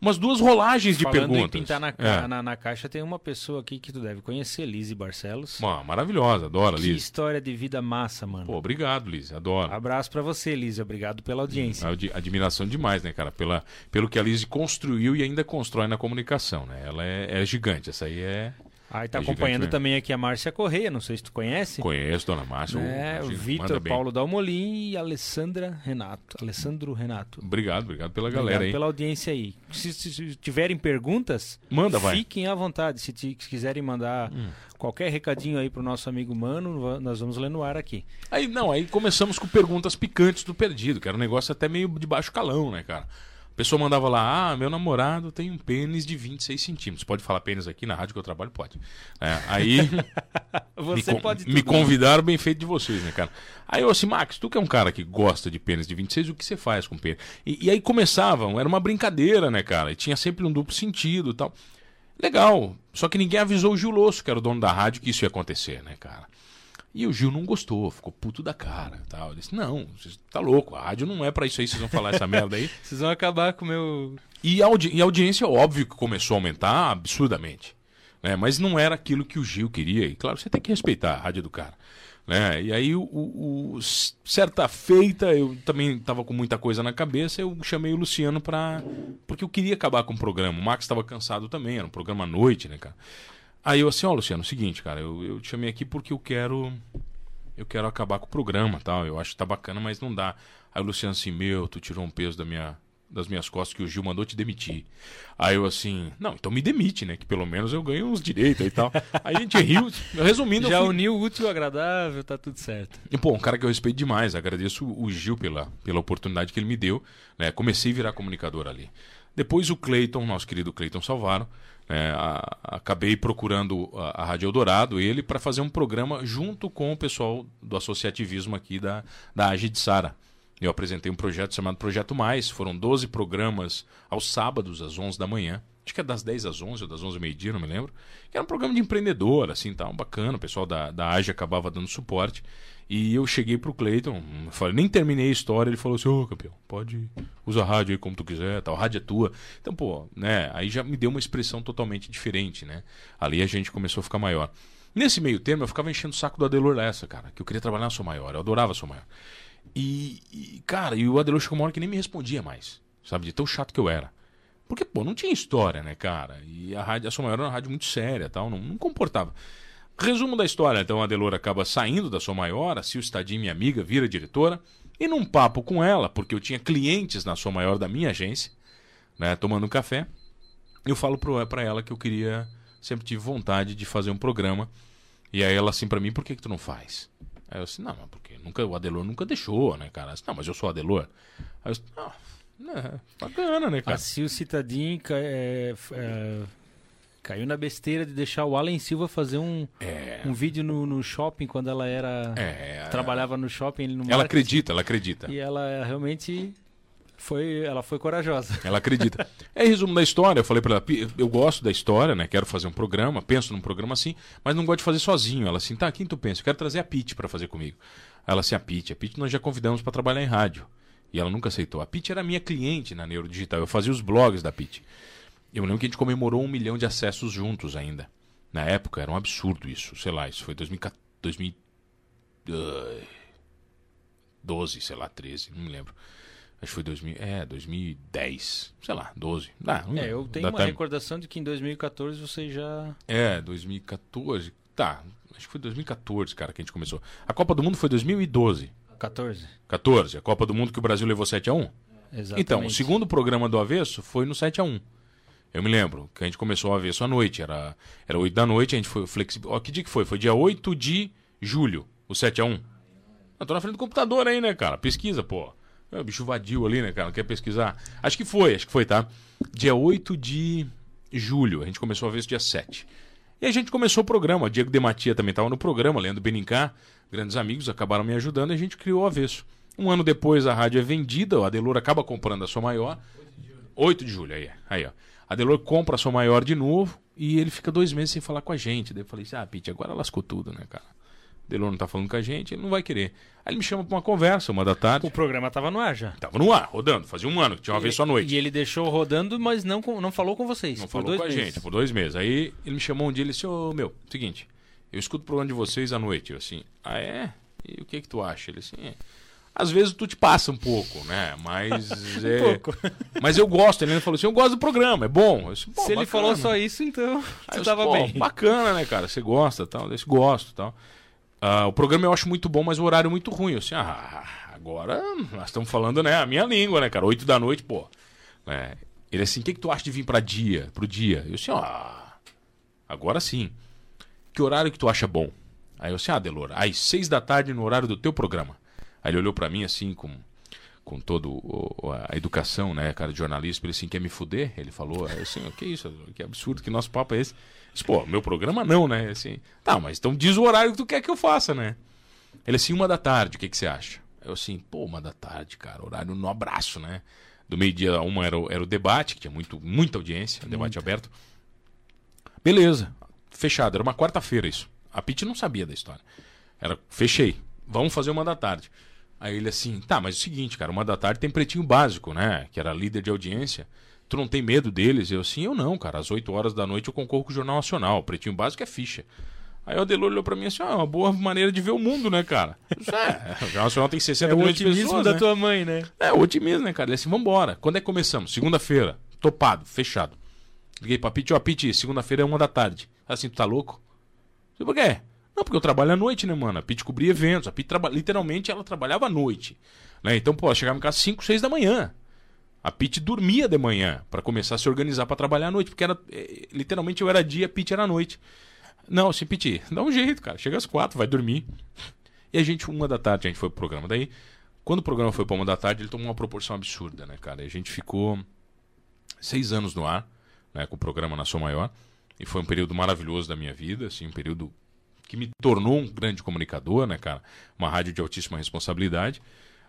umas duas rolagens de Falando perguntas. em pintar na, É. na, na caixa, tem uma pessoa aqui que tu deve conhecer, Lizzie Barcelos. Uma, maravilhosa, adoro, que Liz. história de vida massa, mano. Pô, obrigado, Liz, adoro. Abraço pra você, Lizzie. Obrigado pela audiência. Ad- Admiração demais, né, cara? Pela, pelo que a Liz construiu e ainda constrói na comunicação, né? Ela é, é gigante, essa aí é. Aí tá É gigante acompanhando mesmo. também aqui a Márcia Correia, não sei se tu conhece. Conheço, dona Márcia. É, o Vitor. Paulo Dalmolin e a Alessandra Renato. Alessandro Renato. Obrigado, obrigado pela galera Obrigado aí. pela audiência aí. Se, se- se tiverem perguntas, Manda, vai. Hum. fiquem à vontade. Se, ti- se quiserem mandar qualquer recadinho aí pro nosso amigo Mano, nós vamos ler no ar aqui. Aí, não, aí começamos com perguntas picantes do perdido, que era um negócio até meio de baixo calão, né, cara? A pessoa mandava lá, ah, meu namorado tem um pênis de 26 centímetros. Pode falar pênis aqui na rádio que eu trabalho? Pode. É, aí Você me, pode me tudo, né? convidaram bem feito de vocês, né, cara? Aí eu assim, Max, tu que é um cara que gosta de pênis de 26, o que você faz com pênis? E, e aí começavam, era uma brincadeira, né, cara? E tinha sempre um duplo sentido e tal. Legal, só que ninguém avisou o Gil Losso, que era o dono da rádio, que isso ia acontecer, né, cara? E o Gil não gostou, ficou puto da cara tal. Ele disse, não, você tá louco, a rádio não é pra isso aí, vocês vão falar essa merda aí. Vocês vão acabar com o meu. E a, audi- e a audiência, óbvio que começou a aumentar absurdamente. Né? Mas não era aquilo que o Gil queria. E claro, você tem que respeitar a rádio do cara. Né? E aí, o, o- o- certa feita, eu também estava com muita coisa na cabeça, eu chamei o Luciano para Porque eu queria acabar com o programa. O Max estava cansado também, era um programa à noite, né, cara? Aí eu assim, ó, Luciano, é o seguinte, cara, eu, eu te chamei aqui porque eu quero. Eu quero acabar com o programa tal. Eu acho que tá bacana, mas não dá. Aí o Luciano assim, meu, tu tirou um peso da minha, das minhas costas que o Gil mandou te demitir. Aí eu assim, não, então me demite, né? Que pelo menos eu ganho uns direitos e tal. Aí a gente riu. Resumindo, Já fui... uniu o útil ao agradável, tá tudo certo. E, pô, um cara que eu respeito demais. Agradeço o Gil pela, pela oportunidade que ele me deu. Né? Comecei a virar comunicador ali. Depois o Cleiton, nosso querido Cleiton Salvaro, né? a- acabei procurando a, a Rádio Eldorado, ele, para fazer um programa junto com o pessoal do associativismo aqui da, da AGE de Sara. Eu apresentei um projeto chamado Projeto Mais. Foram 12 programas aos sábados, às 11 da manhã. Acho que é das 10 às 11 ou das 11 ao meio-dia, não me lembro. Que era um programa de empreendedor, assim, tal, bacana. O pessoal da, da AGE acabava dando suporte. E eu cheguei pro Cleiton, falei, nem terminei a história, ele falou assim, ô campeão, pode usar a rádio aí como tu quiser, tal, rádio é tua. Então, pô, né, aí já me deu uma expressão totalmente diferente, né? Ali a gente começou a ficar maior. Nesse meio termo, eu ficava enchendo o saco do Adelor Lessa, cara, que eu queria trabalhar na Sou Maior, eu adorava a Sou Maior. E, e, cara, e o Adelor chegou uma hora que nem me respondia mais, sabe, de tão chato que eu era. Porque, pô, não tinha história, né, cara? E a rádio, a Som Maior era uma rádio muito séria, tal, não, não comportava. Resumo da história, então a Delor acaba saindo da Som Maior, a Sil Stadim, minha amiga, vira diretora, e num papo com ela, porque eu tinha clientes na Som Maior da minha agência, né, tomando um café, eu falo pro, pra ela que eu queria, sempre tive vontade de fazer um programa, e aí ela assim pra mim, por que que tu não faz? Aí eu assim, não, mas porque nunca, o Adelor nunca deixou, né, cara? Disse, não, mas eu sou Adelor. Aí eu disse, não, é, bacana, né, cara? A Sil Citadin ca- é, é, caiu na besteira de deixar o Alan Silva fazer um, É, um vídeo no, no shopping quando ela era. é, Trabalhava no shopping. ele no ela acredita, ela acredita. E ela realmente foi. Ela foi corajosa. Ela acredita. É resumo da história. Eu falei pra ela, "Pi, eu gosto da história, né? Quero fazer um programa, penso num programa assim, mas não gosto de fazer sozinho. Ela assim, tá, quem tu pensa? Eu quero trazer a Pete pra fazer comigo. Ela assim, a Pete, a Pete nós já convidamos pra trabalhar em rádio. E ela nunca aceitou. A Pete era minha cliente na Neurodigital. Eu fazia os blogs da Pete. Eu lembro que a gente comemorou um milhão de acessos juntos ainda. Na época era um absurdo isso. Sei lá, isso foi 2014, 2012, sei lá, 13, não me lembro. Acho que foi 2000, é, 2010, sei lá, 12. Ah, não É, eu tenho uma time. recordação de que em 2014 você já. É, 2014. Tá, acho que foi 2014, cara, que a gente começou. A Copa do Mundo foi 2012. 14. 14, a Copa do Mundo que o Brasil levou 7 a 1 Exatamente. Então, o segundo programa do Avesso foi no 7 a 1 Eu me lembro que a gente começou o Avesso à noite, era, era 8 da noite, a gente foi flexível. Ó, que dia que foi? Foi dia 8 de julho, o 7 a 1 Eu tô na frente do computador aí, né, cara? Pesquisa, pô. É, o bicho vadio ali, né, cara? Não quer pesquisar? Acho que foi, acho que foi, tá? Dia 8 de julho, a gente começou a Avesso dia 7. E a gente começou o programa. O Diego Dematia também estava no programa, Leandro Benincá, grandes amigos, acabaram me ajudando e a gente criou o avesso. Um ano depois a rádio é vendida, o Adelor acaba comprando a sua maior. 8 de julho, aí, aí ó. Adelor compra a sua maior de novo e ele fica dois meses sem falar com a gente. Daí eu falei assim, ah, Pete, agora lascou tudo, né, cara? Delor não tá falando com a gente, ele não vai querer. Aí ele me chama pra uma conversa, uma da tarde. O programa tava no ar já. Tava no ar, rodando, fazia um ano, tinha uma E- vez só à noite. E ele deixou rodando, mas não, com- não falou com vocês. Não falou com a meses. gente, por dois meses. Aí ele me chamou um dia e disse, ô meu, seguinte, eu escuto o programa de vocês à noite. Eu assim, ah é? E o que que tu acha? Ele assim, é. Às vezes tu te passa um pouco, né? Mas é. pouco. Mas eu gosto. Ele falou assim: eu gosto do programa, é bom. Disse, "Pô, Se ele bacana." falou só isso, então Aí eu tava disse, "Pô, bem. Bacana, né, cara? Você gosta tal. Eu disse, gosto tal. Ah, o programa eu acho muito bom, mas o horário é muito ruim. Eu disse, ah, agora nós estamos falando, né, a minha língua, né, cara? Oito da noite, pô. É, ele assim, o que, que tu acha de vir para dia, pro dia? Eu disse, ah, agora sim. Que horário que tu acha bom? Aí eu disse, ah, Delor, às seis da tarde no horário do teu programa. Aí ele olhou para mim assim, com, com toda a educação, né, cara, de jornalista, ele assim, quer me fuder? Ele falou, eu assim, o que é isso? Que absurdo, que nosso papo é esse? Disse, pô, meu programa não, né? Assim, tá, mas então diz o horário que tu quer que eu faça, né? Ele assim, uma da tarde, o que, que você acha? Eu assim, pô, uma da tarde, cara, horário no abraço, né? Do meio-dia a uma era, o- era o debate, que tinha muito, muita audiência, debate aberto. Beleza, fechado, era uma quarta-feira isso. A Pete não sabia da história. Era, fechei, vamos fazer uma da tarde. Aí ele assim, tá, mas é o seguinte, cara, uma da tarde tem pretinho básico, né? Que era líder de audiência. Tu não tem medo deles? Eu assim, eu não, cara. Às 8 horas da noite eu concorro com o Jornal Nacional. O pretinho básico é ficha. Aí o Adelor olhou pra mim assim, ah, é uma boa maneira de ver o mundo, né, cara? Disse, é, o Jornal Nacional tem 60 É o milhões de otimismo pessoas, da né? tua mãe, né? É, o otimismo, né, cara? Ele assim, vambora. Quando é que começamos? Segunda-feira. Topado, fechado. Liguei pra Pete, ó, Pete, segunda-feira é uma da tarde. Assim, tu tá louco? Eu por quê? Não, porque eu trabalho à noite, né, mano? A Pete cobria eventos. A Pete, traba... literalmente, ela trabalhava à noite. Né? Então, pô, ela chegava em casa às 5, 6 da manhã. A Pete dormia de manhã pra começar a se organizar pra trabalhar à noite. Porque era, eh, literalmente, eu era dia, a Pete era noite. Não, assim, Pete, dá um jeito, cara. Chega às quatro, vai dormir. E a gente, uma da tarde, a gente foi pro programa. Daí, quando o programa foi pra uma da tarde, ele tomou uma proporção absurda, né, cara? E a gente ficou seis anos no ar, né, com o programa na sua maior. E foi um período maravilhoso da minha vida, assim, um período que me tornou um grande comunicador, né, cara? Uma rádio de altíssima responsabilidade.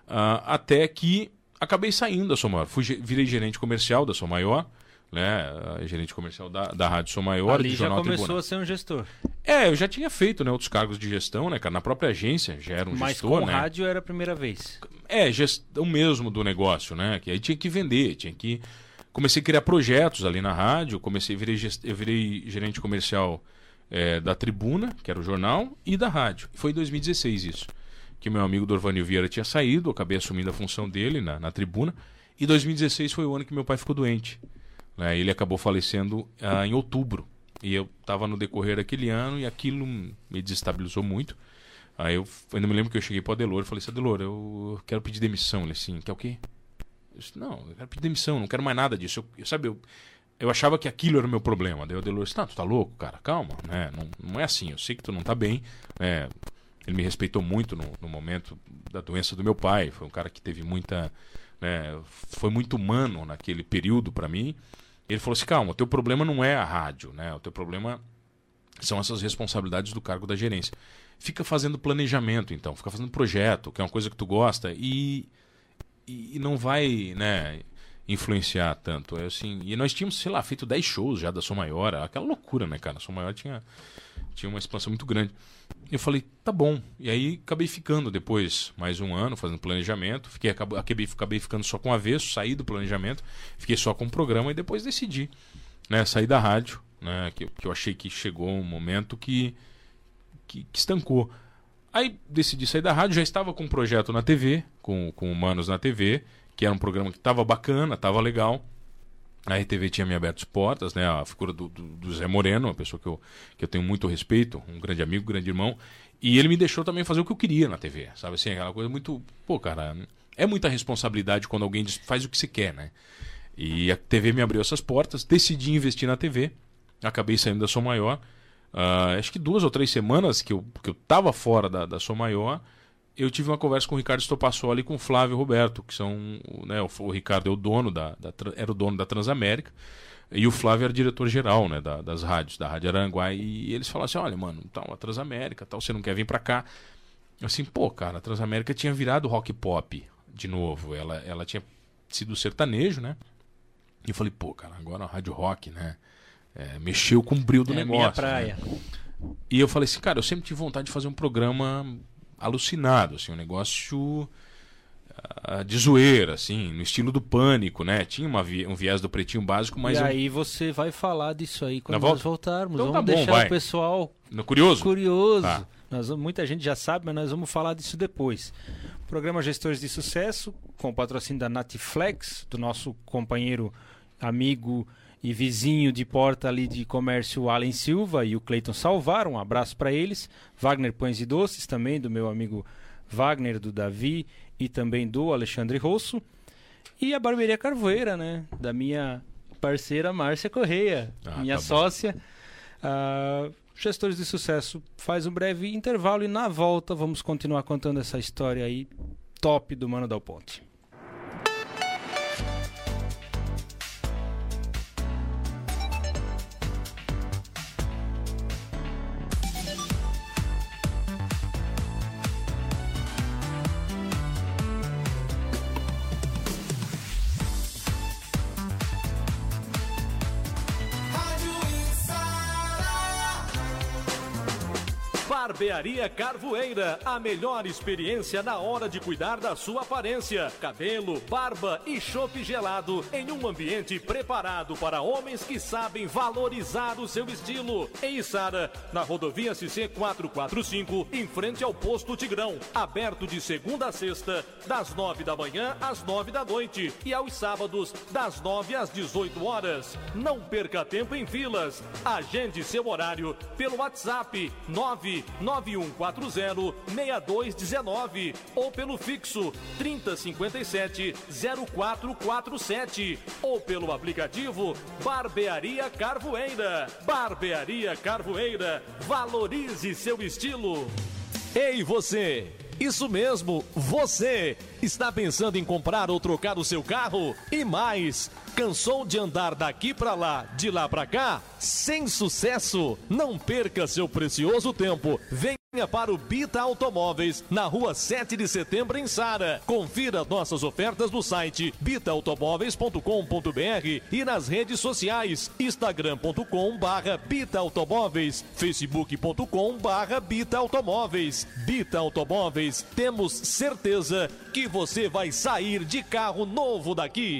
Ah, até que acabei saindo da Sou Maior. Fui, virei gerente comercial da Sou Maior, né? ah, Gerente comercial da, da Rádio Sou Maior e Ali já começou a ser um gestor. É, eu já tinha feito, né, outros cargos de gestão, né, cara? Na própria agência já era um Mas gestor, com né? rádio era a primeira vez. É, gestão mesmo do negócio, né? Que aí tinha que vender, tinha que. Comecei a criar projetos ali na rádio, comecei, virei, eu virei gerente comercial é, da Tribuna, que era o jornal, e da rádio. Foi em 2016 isso. Que meu amigo Dorvanil Vieira tinha saído, eu acabei assumindo a função dele na, na Tribuna. E 2016 foi o ano que meu pai ficou doente. né? Ele acabou falecendo ah, em outubro. E eu estava no decorrer daquele ano e aquilo me desestabilizou muito. Aí eu ainda me lembro que eu cheguei pro Adelor e falei assim, Adelor, eu quero pedir demissão. Ele assim, quer o quê? Eu disse, não, eu quero pedir demissão, não quero mais nada disso. Eu, eu- sabe, eu, eu achava que aquilo era o meu problema. Daí o disse, não, tu tá louco, cara, calma, né? Não, não é assim, eu sei que tu não tá bem. né? Ele me respeitou muito no, no momento da doença do meu pai. Foi um cara que teve muita. né, foi muito humano naquele período para mim. Ele falou assim, calma, o teu problema não é a rádio, né? O teu problema são essas responsabilidades do cargo da gerência. Fica fazendo planejamento, então, fica fazendo projeto, que é uma coisa que tu gosta, e, e, e não vai, né, influenciar tanto. É assim, e nós tínhamos, sei lá, feito 10 shows já da Som Maior, aquela loucura, né, cara? A Som Maior tinha, tinha uma expansão muito grande. Eu falei, tá bom. E aí acabei ficando depois mais um ano fazendo planejamento. Fiquei, acabei, acabei, ficando só com avesso, saí do planejamento, fiquei só com o programa e depois decidi né, sair da rádio, né, que, que eu achei que chegou um momento que, que, que estancou. Aí decidi sair da rádio, já estava com um projeto na TV, com, com Humanos na TV, que era um programa que estava bacana, estava legal. A RTV tinha me aberto as portas, né? A figura do, do, do Zé Moreno, uma pessoa que eu, que eu tenho muito respeito, um grande amigo, grande irmão. E ele me deixou também fazer o que eu queria na TV, sabe assim? Aquela coisa muito. Pô, cara, é muita responsabilidade quando alguém diz, faz o que você quer, né? E a TV me abriu essas portas, decidi investir na TV, acabei saindo da Som Maior. Ah, acho que duas ou três semanas que eu, que eu tava fora da, da Maior, eu tive uma conversa com o Ricardo Stopassoli e com o Flávio Roberto, que são, né, o, o Ricardo é o dono da, da era o dono da Transamérica, E o Flávio era diretor-geral né, da, das rádios, da Rádio Aranguá. E eles falaram assim: olha, mano, tal, a Transamérica, tal, você não quer vir para cá? Assim, pô, cara, a Transamérica tinha virado rock pop de novo. Ela, ela tinha sido sertanejo, né? E eu falei, pô, cara, agora a Rádio Rock, né? É, mexeu com o brilho do É negócio. minha praia. né? E eu falei assim, cara, eu sempre tive vontade de fazer um programa alucinado, assim, um negócio ah, de zoeira, assim, no estilo do pânico, né? Tinha uma vi- um viés do pretinho básico, mas e eu- aí você vai falar disso aí quando Na nós volta? voltarmos. Então vamos tá bom, deixar vai. o pessoal no curioso. curioso. Tá. Nós muita gente já sabe, mas nós vamos falar disso depois. Programa Gestores de Sucesso, com o patrocínio da Natiflex, do nosso companheiro, amigo e vizinho de porta ali de comércio Allen Silva e o Cleiton Salvar. Um abraço para eles. Wagner Pães e Doces também, do meu amigo Wagner, do Davi e também do Alexandre Rosso. E a Barbearia Carvoeira, né? Da minha parceira Márcia Correia, Ah, minha tá sócia. Ah, Gestores de Sucesso faz um breve intervalo e na volta vamos continuar contando essa história aí top do Mano Dal Ponte. Barbearia Carvoeira, a melhor experiência na hora de cuidar da sua aparência. Cabelo, barba e chopp gelado em um ambiente preparado para homens que sabem valorizar o seu estilo. Em Içara, na rodovia CC 445, em frente ao posto Tigrão. Aberto de segunda a sexta, das nove da manhã às nove da noite. E aos sábados, das nove às 18 horas. Não perca tempo em filas. Agende seu horário pelo WhatsApp 991406219 ou pelo fixo 3057-0447 ou pelo aplicativo Barbearia Carvoeira. Barbearia Carvoeira, valorize seu estilo. Ei você! Isso mesmo, você! Está pensando em comprar ou trocar o seu carro? E mais, cansou de andar daqui para lá, de lá para cá? Sem sucesso? Não perca seu precioso tempo. Venha para o Bita Automóveis, na rua 7 de setembro, em Sara. Confira nossas ofertas no site bitaautomóveis.com.br e nas redes sociais, instagram.com barra facebook.com barra Bita Automóveis. Bita Automóveis, temos certeza que você vai sair de carro novo daqui.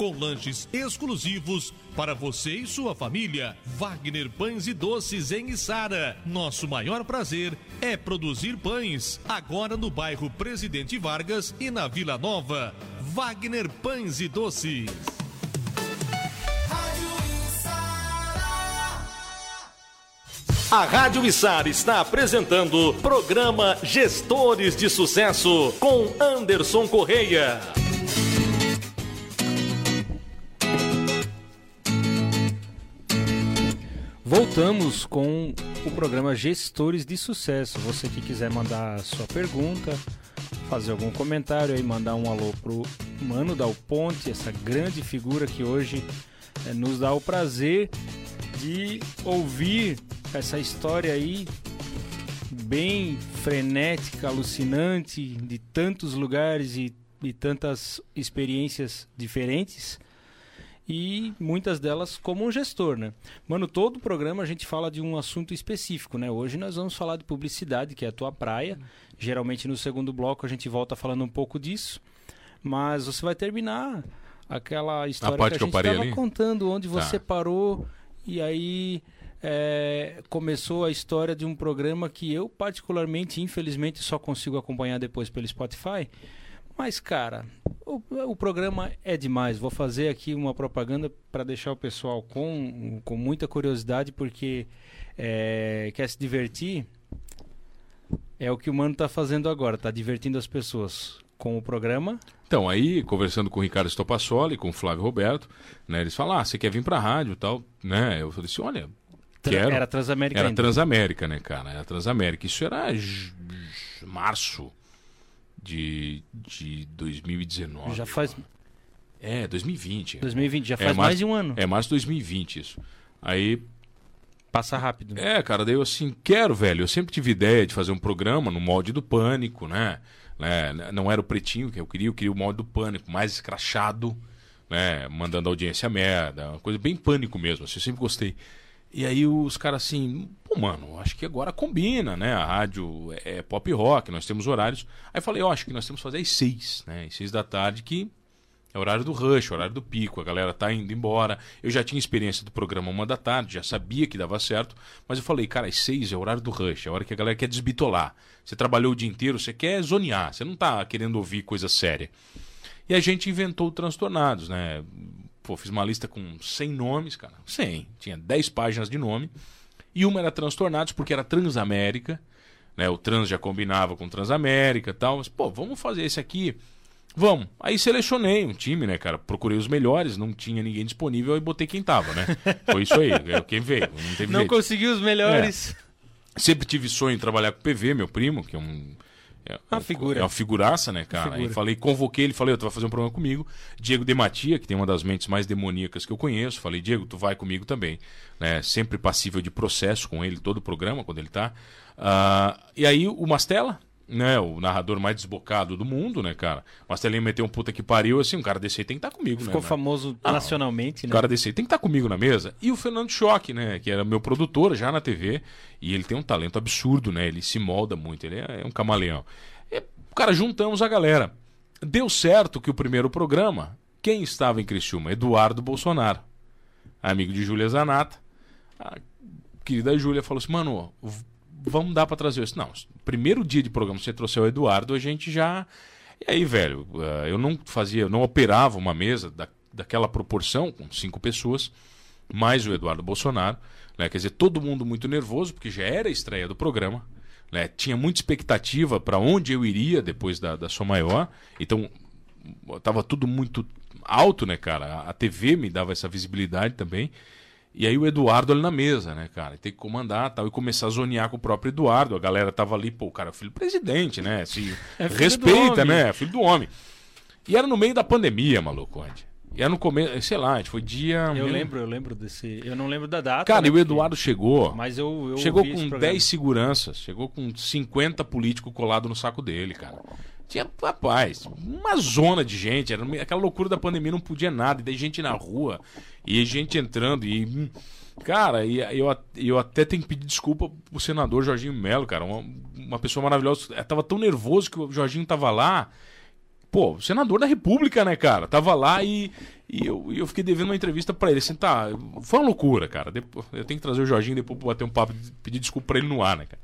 com lanches exclusivos para você e sua família. Wagner Pães e Doces em Içara. Nosso maior prazer é produzir pães. Agora no bairro Presidente Vargas e na Vila Nova. Wagner Pães e Doces. A Rádio Içara está apresentando programa Gestores de Sucesso com Anderson Correia. Voltamos com o programa Gestores de Sucesso. Você que quiser mandar sua pergunta, fazer algum comentário aí, mandar um alô pro Mano Dal Ponte, essa grande figura que hoje eh, nos dá o prazer de ouvir essa história aí bem frenética, alucinante, de tantos lugares e, e tantas experiências diferentes e muitas delas como um gestor, né? Mano, todo o programa a gente fala de um assunto específico, né? Hoje nós vamos falar de publicidade, que é a tua praia. Geralmente no segundo bloco a gente volta falando um pouco disso, mas você vai terminar aquela história que a gente estava contando, onde Tá. você parou e aí é, começou a história de um programa que eu particularmente, infelizmente, só consigo acompanhar depois pelo Spotify. Mas, cara, O, o programa é demais. Vou fazer aqui uma propaganda para deixar o pessoal com, com muita curiosidade, porque é, quer se divertir. É o que o Mano tá fazendo agora, tá divertindo as pessoas com o programa. Então, aí, conversando com o Ricardo Stopassoli, com o Flávio Roberto, né, eles falaram, ah, você quer vir pra rádio e tal, né? Eu falei assim, olha, Tra- quero. Era Transamérica Era ainda. Transamérica, né, cara? Era Transamérica. Isso era março de, de 2019. Já faz É, 2020. 2020, já É, faz mar- mais de um ano. É março de 2020 isso. Aí, Passa rápido. é, cara, daí eu assim, quero, velho. Eu sempre tive ideia de fazer um programa no molde do pânico, né? né? Não era o pretinho que eu queria, eu queria o molde do pânico, mais escrachado, né? Mandando a audiência merda, uma coisa bem pânico mesmo, assim, eu sempre gostei. E aí os caras assim, pô, mano, acho que agora combina, né? A rádio é pop rock, nós temos horários. Aí falei, ó, acho que nós temos que fazer às seis, né? Às seis da tarde, que é horário do rush, horário do pico, a galera tá indo embora. Eu já tinha experiência do programa uma da tarde, já sabia que dava certo, mas eu falei, cara, às seis é horário do rush, é a hora que a galera quer desbitolar. Você trabalhou o dia inteiro, você quer zonear, você não tá querendo ouvir coisa séria. E a gente inventou o Transtornados, né? Pô, fiz uma lista com 100 nomes, cara. 100. Tinha 10 páginas de nome. E uma era Transtornados, porque era Transamérica. Né? O Trans já combinava com Transamérica e tal. Mas, pô, vamos fazer esse aqui. Vamos. Aí selecionei um time, né, cara? Procurei os melhores, não tinha ninguém disponível e botei quem tava, né? Foi isso aí, é quem veio. Não teve Não jeito. conseguiu os melhores. Sempre tive sonho de trabalhar com o PV, meu primo, que é um. É Uma figura. É uma figuraça, né, cara? Figura. E falei, convoquei ele, falei, tu vai fazer um programa comigo. Diego Dematia, que tem uma das mentes mais demoníacas que eu conheço. Falei, Diego, tu vai comigo também. Né? Sempre passível de processo com ele, todo o programa, quando ele tá. Ah, e aí o Mastella, né? O narrador mais desbocado do mundo, né, cara? O Mastelinha meteu um puta que pariu, assim, um cara desse aí tem que estar comigo, Ficou né? famoso Não. nacionalmente, O né? cara desse aí tem que estar comigo na mesa. E o Fernando Choque, né? Que era meu produtor já na TV. E ele tem um talento absurdo, né? Ele se molda muito, ele é, é um camaleão. E, cara, juntamos a galera. Deu certo que o primeiro programa, quem estava em Criciúma? Eduardo Bolsonaro, amigo de Júlia Zanata. A querida Júlia falou assim: mano, vamos dar pra trazer isso. Não, primeiro dia de programa, você trouxer o Eduardo, a gente já. E aí, velho, eh, eu não fazia, eu não operava uma mesa da, daquela proporção, com cinco pessoas, mais o Eduardo Bolsonaro. Né? Quer dizer, todo mundo muito nervoso, porque já era a estreia do programa. Né? Tinha muita expectativa para onde eu iria depois da, da Sou Maior. Então, tava tudo muito alto, né, cara? A TV me dava essa visibilidade também. E aí o Eduardo ali na mesa, né, cara? Tem que comandar tal. E começar a zonear com o próprio Eduardo. A galera tava ali, pô, o cara é filho do presidente, né? Se É filho do respeita, né? É filho do homem. E era no meio da pandemia, maluco, onde? E era no começo, sei lá, foi dia. Eu lembro, eu lembro desse. Eu não lembro da data. Cara, né, e o porque- Eduardo chegou. Mas eu, eu Chegou com programa. 10 seguranças, chegou com 50 políticos colados no saco dele, cara. Tinha, rapaz, uma zona de gente, era aquela loucura da pandemia, não podia nada, e daí gente na rua, e gente entrando, e. hum, Cara, e eu, eu até tenho que pedir desculpa pro senador Jorginho Melo, cara, uma, uma pessoa maravilhosa. Eu tava tão nervoso que o Jorginho tava lá. Pô, senador da República, né, cara? Tava lá e, e eu, eu fiquei devendo uma entrevista pra ele. Assim, tá, foi uma loucura, cara. Depois, eu tenho que trazer o Jorginho depois pra bater um papo pedir desculpa pra ele no ar, né, cara?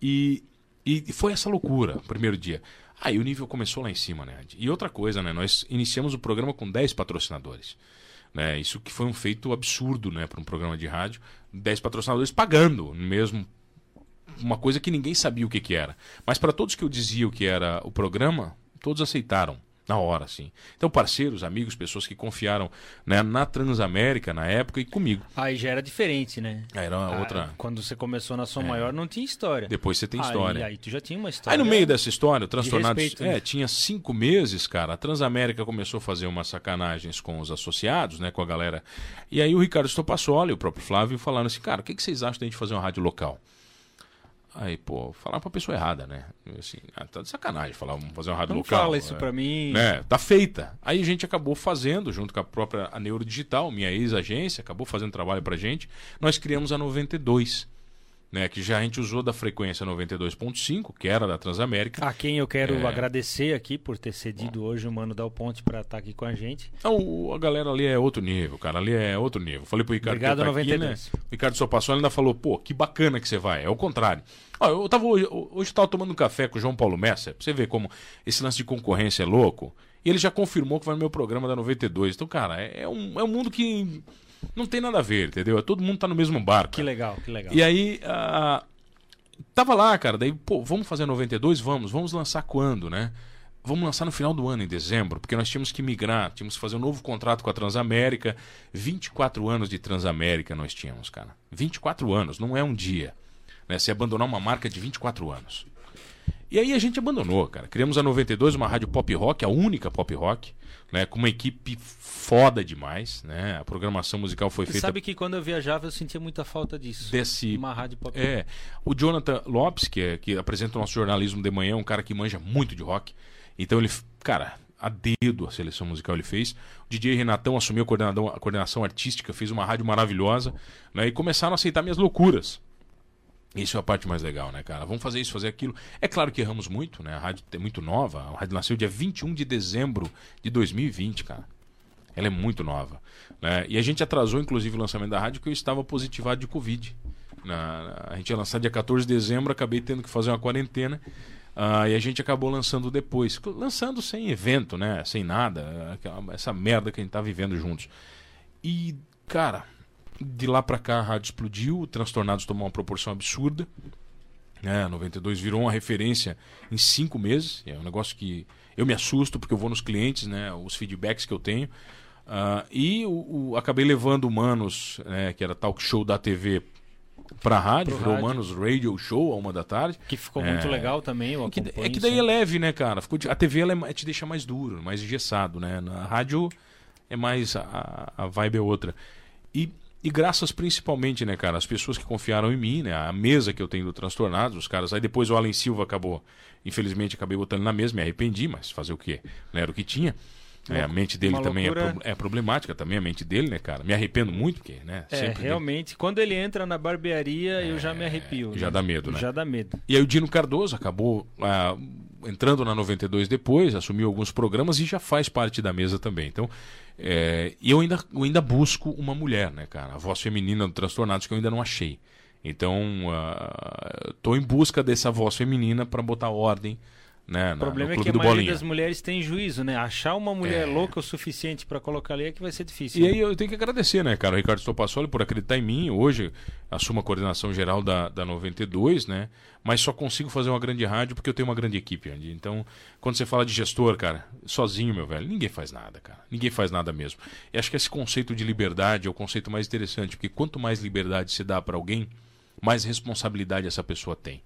E, e foi essa loucura, primeiro dia. Aí o nível começou lá em cima, né? E outra coisa, né? Nós iniciamos o programa com 10 patrocinadores. Né? Isso que foi um feito absurdo, né, para um programa de rádio. 10 patrocinadores pagando mesmo uma coisa que ninguém sabia o que, que era. Mas para todos que eu dizia o que era o programa, todos aceitaram na hora, assim. Então, parceiros, amigos, pessoas que confiaram né, na Transamérica na época e comigo. Aí já era diferente, né? Aí era uma Ah, outra. Quando você começou na Som Maior, não tinha história. Depois você tem Aí- história. Aí, tu já tinha uma história. Aí no meio dessa história, o Transtornados. respeito, é, né? tinha cinco meses, cara. A Transamérica começou a fazer umas sacanagens com os associados, né? Com a galera. E aí o Ricardo Stopassoli e o próprio Flávio falaram assim, cara, o que, que vocês acham da gente fazer uma rádio local? Aí, pô, falar pra pessoa errada, né? Assim, ah, tá de sacanagem falar, vamos fazer uma rádio Não local. fala isso é. pra mim. né? Tá feita. Aí a gente acabou fazendo, junto com a própria a Neurodigital, minha ex-agência, acabou fazendo trabalho pra gente. Nós criamos a 92, né? Que já a gente usou da frequência 92.5, que era da Transamérica. A quem eu quero É. agradecer aqui por ter cedido hoje o Mano Dal Ponte pra estar aqui com a gente. Então, a galera ali é outro nível, cara. Ali é outro nível. Falei pro Ricardo Obrigado, que tá 92. aqui, né? O Ricardo Sopassoli ainda falou, pô, que bacana que você vai. É o contrário. Eu tava hoje, hoje eu tava tomando um café com o João Paulo Messa, pra você ver como esse lance de concorrência é louco. E ele já confirmou que vai no meu programa da 92. Então, cara, é, é um, é um mundo que não tem nada a ver, entendeu? Todo mundo tá no mesmo barco. Que legal, que legal. E aí, uh, tava lá, cara, daí, pô, vamos fazer 92? Vamos. Vamos lançar quando, né? Vamos lançar no final do ano, em dezembro, porque nós tínhamos que migrar, tínhamos que fazer um novo contrato com a Transamérica. 24 anos de Transamérica nós tínhamos, cara. 24 anos, não é um dia. Né? Se abandonar uma marca de 24 anos. E aí a gente abandonou, cara. Criamos a 92, uma rádio pop rock, a única pop rock, né? Com uma equipe foda demais, né? A programação musical foi Você feita. sabe que quando eu viajava eu sentia muita falta disso. Desse. Uma rádio pop É. O Jonathan Lopes, que, é, que apresenta o nosso jornalismo de manhã, é um cara que manja muito de rock. Então ele, cara, a dedo a seleção musical ele fez. O DJ Renatão assumiu a coordenação, a coordenação artística, fez uma rádio maravilhosa, né? E começaram a aceitar minhas loucuras. Isso é a parte mais legal, né, cara? Vamos fazer isso, fazer aquilo. É claro que erramos muito, né? A rádio é muito nova. A rádio nasceu dia 21 de dezembro de 2020, cara. Ela é muito nova. Né? E a gente atrasou, inclusive, o lançamento da rádio porque eu estava positivado de Covid. Na, a gente ia lançar dia 14 de dezembro, acabei tendo que fazer uma quarentena. Uh, e a gente acabou lançando depois. Lançando sem evento, né? Sem nada. Aquela, essa merda que a gente tá vivendo juntos. E, cara, de lá para cá a rádio explodiu, o Transtornados tomou uma proporção absurda. É, 92 virou uma referência em cinco meses. É um negócio que eu me assusto porque eu vou nos clientes, né? Os feedbacks que eu tenho. Uh, e o, o, acabei levando o Manos, né, que era talk show da TV, pra rádio, virou rádio. Manos Radio Show a uma da tarde. Que ficou muito é... legal também. É que, é que daí é leve, né, cara? Ficou, a TV ela é, te deixa mais duro, mais engessado, né? Na rádio é mais. A, a vibe é outra. E e graças principalmente, né, cara, as pessoas que confiaram em mim, né, a mesa que eu tenho do Transtornados, os caras. Aí depois o Alan Silva acabou, infelizmente, acabei botando na mesa, me arrependi, mas fazer o quê? Não era o que tinha. É, a mente dele Uma também é, pro, é, problemática, também a mente dele, né, cara? Me arrependo muito, porque, né? É, realmente, dele... quando ele entra na barbearia, é, eu já me arrepio. Já né? dá medo, né? Já dá medo. E aí o Dino Cardoso acabou ah, entrando na 92 depois, assumiu alguns programas e já faz parte da mesa também. Então, é, eu ainda, eu ainda busco uma mulher, né, cara? A voz feminina do Transtornados que eu ainda não achei. Então, estou uh, em busca dessa voz feminina para botar ordem né, o problema é que a maioria Bolinha. das mulheres tem juízo, né? Achar uma mulher é. louca o suficiente para colocar ali é que vai ser difícil. E né? aí eu tenho que agradecer, né, cara, o Ricardo Stopassoli por acreditar em mim. Hoje assumo a coordenação geral da, da 92, né? Mas só consigo fazer uma grande rádio porque eu tenho uma grande equipe, Andy. Então, quando você fala de gestor, cara, sozinho, meu velho, ninguém faz nada, cara. Ninguém faz nada mesmo. E acho que esse conceito de liberdade é o conceito mais interessante, porque quanto mais liberdade se dá para alguém, mais responsabilidade essa pessoa tem.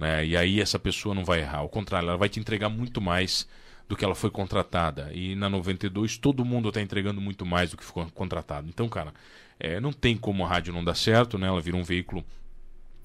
Né? E aí essa pessoa não vai errar. Ao contrário, ela vai te entregar muito mais do que ela foi contratada. E na 92 todo mundo está entregando muito mais do que ficou contratado. Então, cara, é, não tem como a rádio não dar certo, né? Ela vira um veículo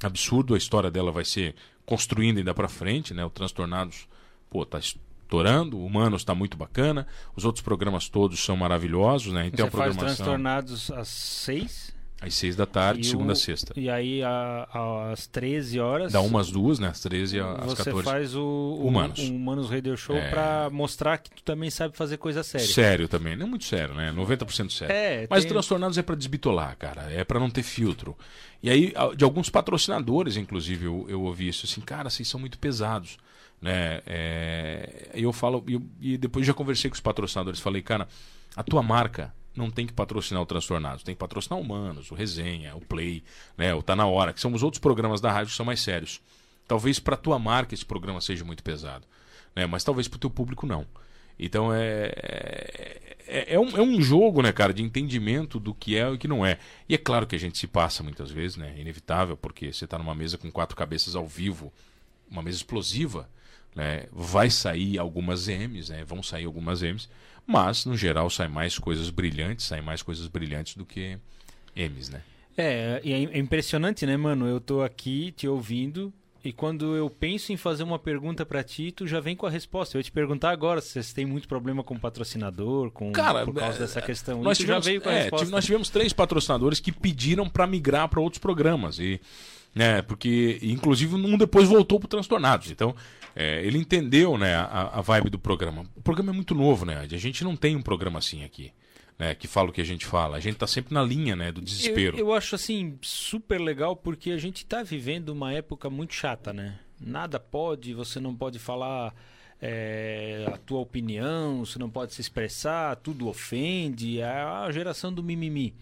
absurdo, a história dela vai ser construindo ainda para frente, né? O Transtornados, pô, tá estourando, o Humanos está muito bacana, os outros programas todos são maravilhosos, né? Então Você a programação... faz Transtornados às seis? Às seis da tarde, e segunda o, a sexta. E aí, a, às 13 horas. Dá umas duas, né? Às 13 às você 14. Você faz o Humanos, o, o Humanos Radio Show é... pra mostrar que tu também sabe fazer coisa séria. Sério também. Não muito sério, né? 90% sério. É, Mas tem... Transtornados é para desbitolar, cara. É para não ter filtro. E aí, de alguns patrocinadores, inclusive, eu, eu ouvi isso assim, cara, vocês são muito pesados. Né? É... Eu falo, eu, e depois já conversei com os patrocinadores, falei, cara, a tua marca não tem que patrocinar o Transtornados, tem que patrocinar o Humanos, o Resenha, o Play, né, o Tá Na Hora, que são os outros programas da rádio que são mais sérios. Talvez para tua marca esse programa seja muito pesado, né, mas talvez para o teu público não. Então é, é, é, um, é um jogo, né, cara, de entendimento do que é e o que não é. E é claro que a gente se passa muitas vezes, né, é inevitável, porque você está numa mesa com quatro cabeças ao vivo, uma mesa explosiva, né, vai sair algumas M's, né, vão sair algumas M's, mas, no geral, sai mais coisas brilhantes, saem mais coisas brilhantes do que M's, né? É, e é impressionante, né, mano? Eu tô aqui te ouvindo e quando eu penso em fazer uma pergunta para ti, tu já vem com a resposta. Eu ia te perguntar agora se você tem muito problema com patrocinador, com Cara, por causa é, dessa questão. Nós tivemos, já veio com a é, resposta. Nós tivemos três patrocinadores que pediram para migrar para outros programas e né, porque inclusive um depois voltou pro Transtornados. Então, é, ele entendeu né, a, a vibe do programa. O programa é muito novo, né? A gente não tem um programa assim aqui. Né, que fala o que a gente fala. A gente está sempre na linha né, do desespero. Eu, eu, acho assim super legal porque a gente está vivendo uma época muito chata, né? Nada pode, você não pode falar é, a tua opinião, você não pode se expressar, tudo ofende, é a geração do mimimi.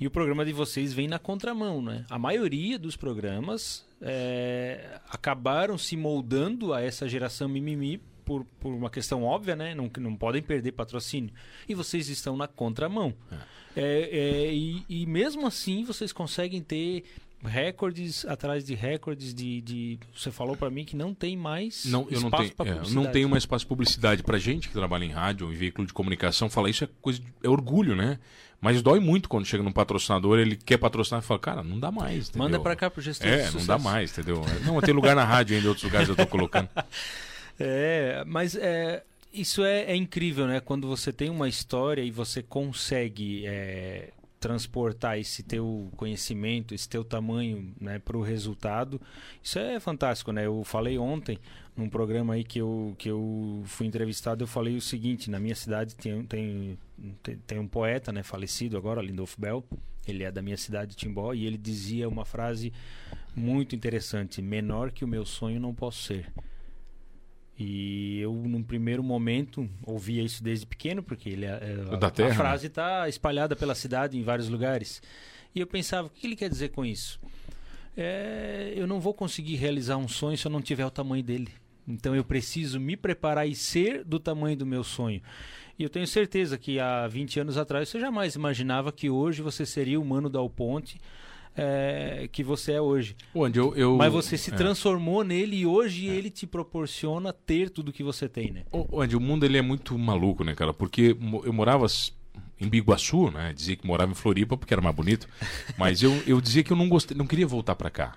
E o programa de vocês vem na contramão, né? A maioria dos programas é, acabaram se moldando a essa geração mimimi por, por uma questão óbvia, né? Não, não podem perder patrocínio. E vocês estão na contramão. É. É, e, e mesmo assim vocês conseguem ter recordes atrás de recordes de, de você falou para mim que não tem mais não eu não tenho é, não tenho mais espaço de publicidade para gente que trabalha em rádio em veículo de comunicação falar isso é coisa de, é orgulho né mas dói muito quando chega num patrocinador ele quer patrocinar e fala cara não dá mais entendeu? manda para cá pro gestor é não dá mais entendeu não tem lugar na rádio ainda outros lugares eu tô colocando é mas é isso é, é, incrível, né? Quando você tem uma história e você consegue é, transportar esse teu conhecimento, esse teu tamanho né, para o resultado, isso é fantástico, né? Eu falei ontem num programa aí que eu, que eu fui entrevistado, eu falei o seguinte, na minha cidade tem, tem, tem um poeta né, falecido agora, Lindolfo Bell, ele é da minha cidade, Timbó, e ele dizia uma frase muito interessante, menor que o meu sonho não posso ser. E eu, num primeiro momento, ouvia isso desde pequeno, porque ele, é, é, a, terra, a frase está né? espalhada pela cidade em vários lugares. E eu pensava, o que ele quer dizer com isso? É, eu não vou conseguir realizar um sonho se eu não tiver o tamanho dele. Então eu preciso me preparar e ser do tamanho do meu sonho. E eu tenho certeza que há 20 anos atrás você jamais imaginava que hoje você seria o Mano Dal Ponte é, que você é hoje. Onde eu, eu Mas você se é. transformou nele e hoje é. ele te proporciona ter tudo que você tem, né? Onde o mundo ele é muito maluco, né, cara? Porque eu morava em Biguaçu, né? Dizia que morava em Floripa porque era mais bonito. Mas eu, eu dizia que eu não gostei, não queria voltar para cá.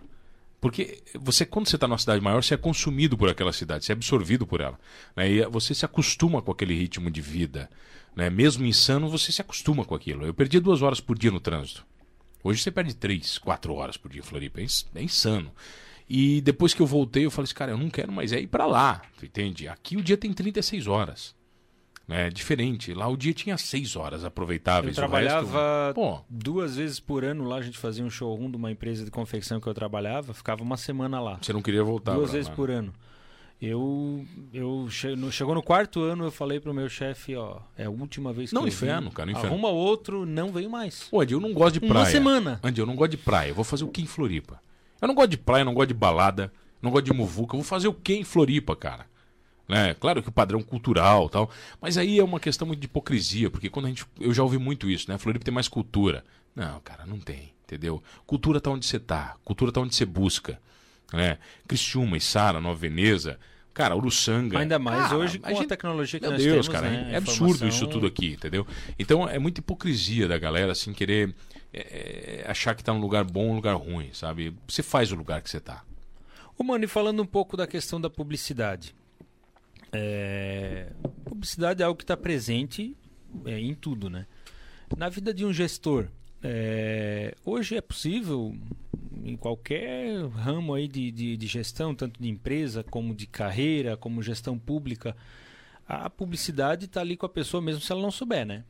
Porque você, quando você está numa cidade maior, você é consumido por aquela cidade, você é absorvido por ela. Né? E você se acostuma com aquele ritmo de vida. Né? Mesmo insano, você se acostuma com aquilo. Eu perdi duas horas por dia no trânsito. Hoje você perde 3, 4 horas por dia em Floripa. É, é insano. E depois que eu voltei, eu falei assim, cara, eu não quero mais é ir para lá. Tu entende? Aqui o dia tem 36 horas. É diferente. Lá o dia tinha 6 horas aproveitáveis. Eu trabalhava resto... duas vezes por ano lá. A gente fazia um showroom de uma empresa de confecção que eu trabalhava. Ficava uma semana lá. Você não queria voltar Duas vezes lá. por ano. Eu, eu chegou no quarto ano, eu falei pro meu chefe, ó, é a última vez que não, eu inferno, vim, cara, inferno. Arruma outro, não veio mais. Pô, Andy, eu não gosto de praia. Uma semana. Andy, eu não gosto de praia. Eu vou fazer o que em Floripa? Eu não gosto de praia, não gosto de balada, não gosto de muvuca. Eu vou fazer o que em Floripa, cara? Né? Claro que o padrão cultural tal, mas aí é uma questão muito de hipocrisia, porque quando a gente. Eu já ouvi muito isso, né? Floripa tem mais cultura. Não, cara, não tem, entendeu? Cultura tá onde você tá, cultura tá onde você busca. Né? Criciúma, Sara, Nova Veneza, Cara, Uruçanga. Ainda mais hoje com a, gente... a tecnologia que Meu nós Deus, temos, cara, né? é absurdo isso tudo aqui, entendeu? Então é muita hipocrisia da galera, assim, querer é, é, achar que tá num lugar bom um lugar ruim, sabe? Você faz o lugar que você tá. Ô, Mano, e falando um pouco da questão da publicidade. É... Publicidade é algo que está presente é, em tudo, né? Na vida de um gestor, é... hoje é possível em qualquer ramo aí de, de, de, gestão, tanto de empresa como de carreira, como gestão pública, a publicidade está ali com a pessoa mesmo se ela não souber, né?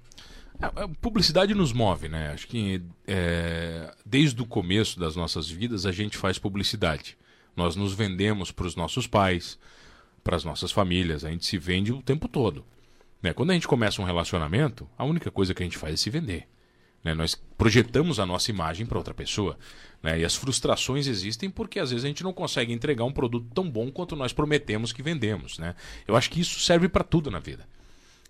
A, publicidade nos move, né? Acho que é, desde o começo das nossas vidas a gente faz publicidade. Nós nos vendemos para os nossos pais, para as nossas famílias, a gente se vende o tempo todo. Né? Quando a gente começa um relacionamento, a única coisa que a gente faz é se vender. Né? Nós projetamos a nossa imagem para outra pessoa. Né? E as frustrações existem porque às vezes a gente não consegue entregar um produto tão bom quanto nós prometemos que vendemos. Né? Eu acho que isso serve para tudo na vida.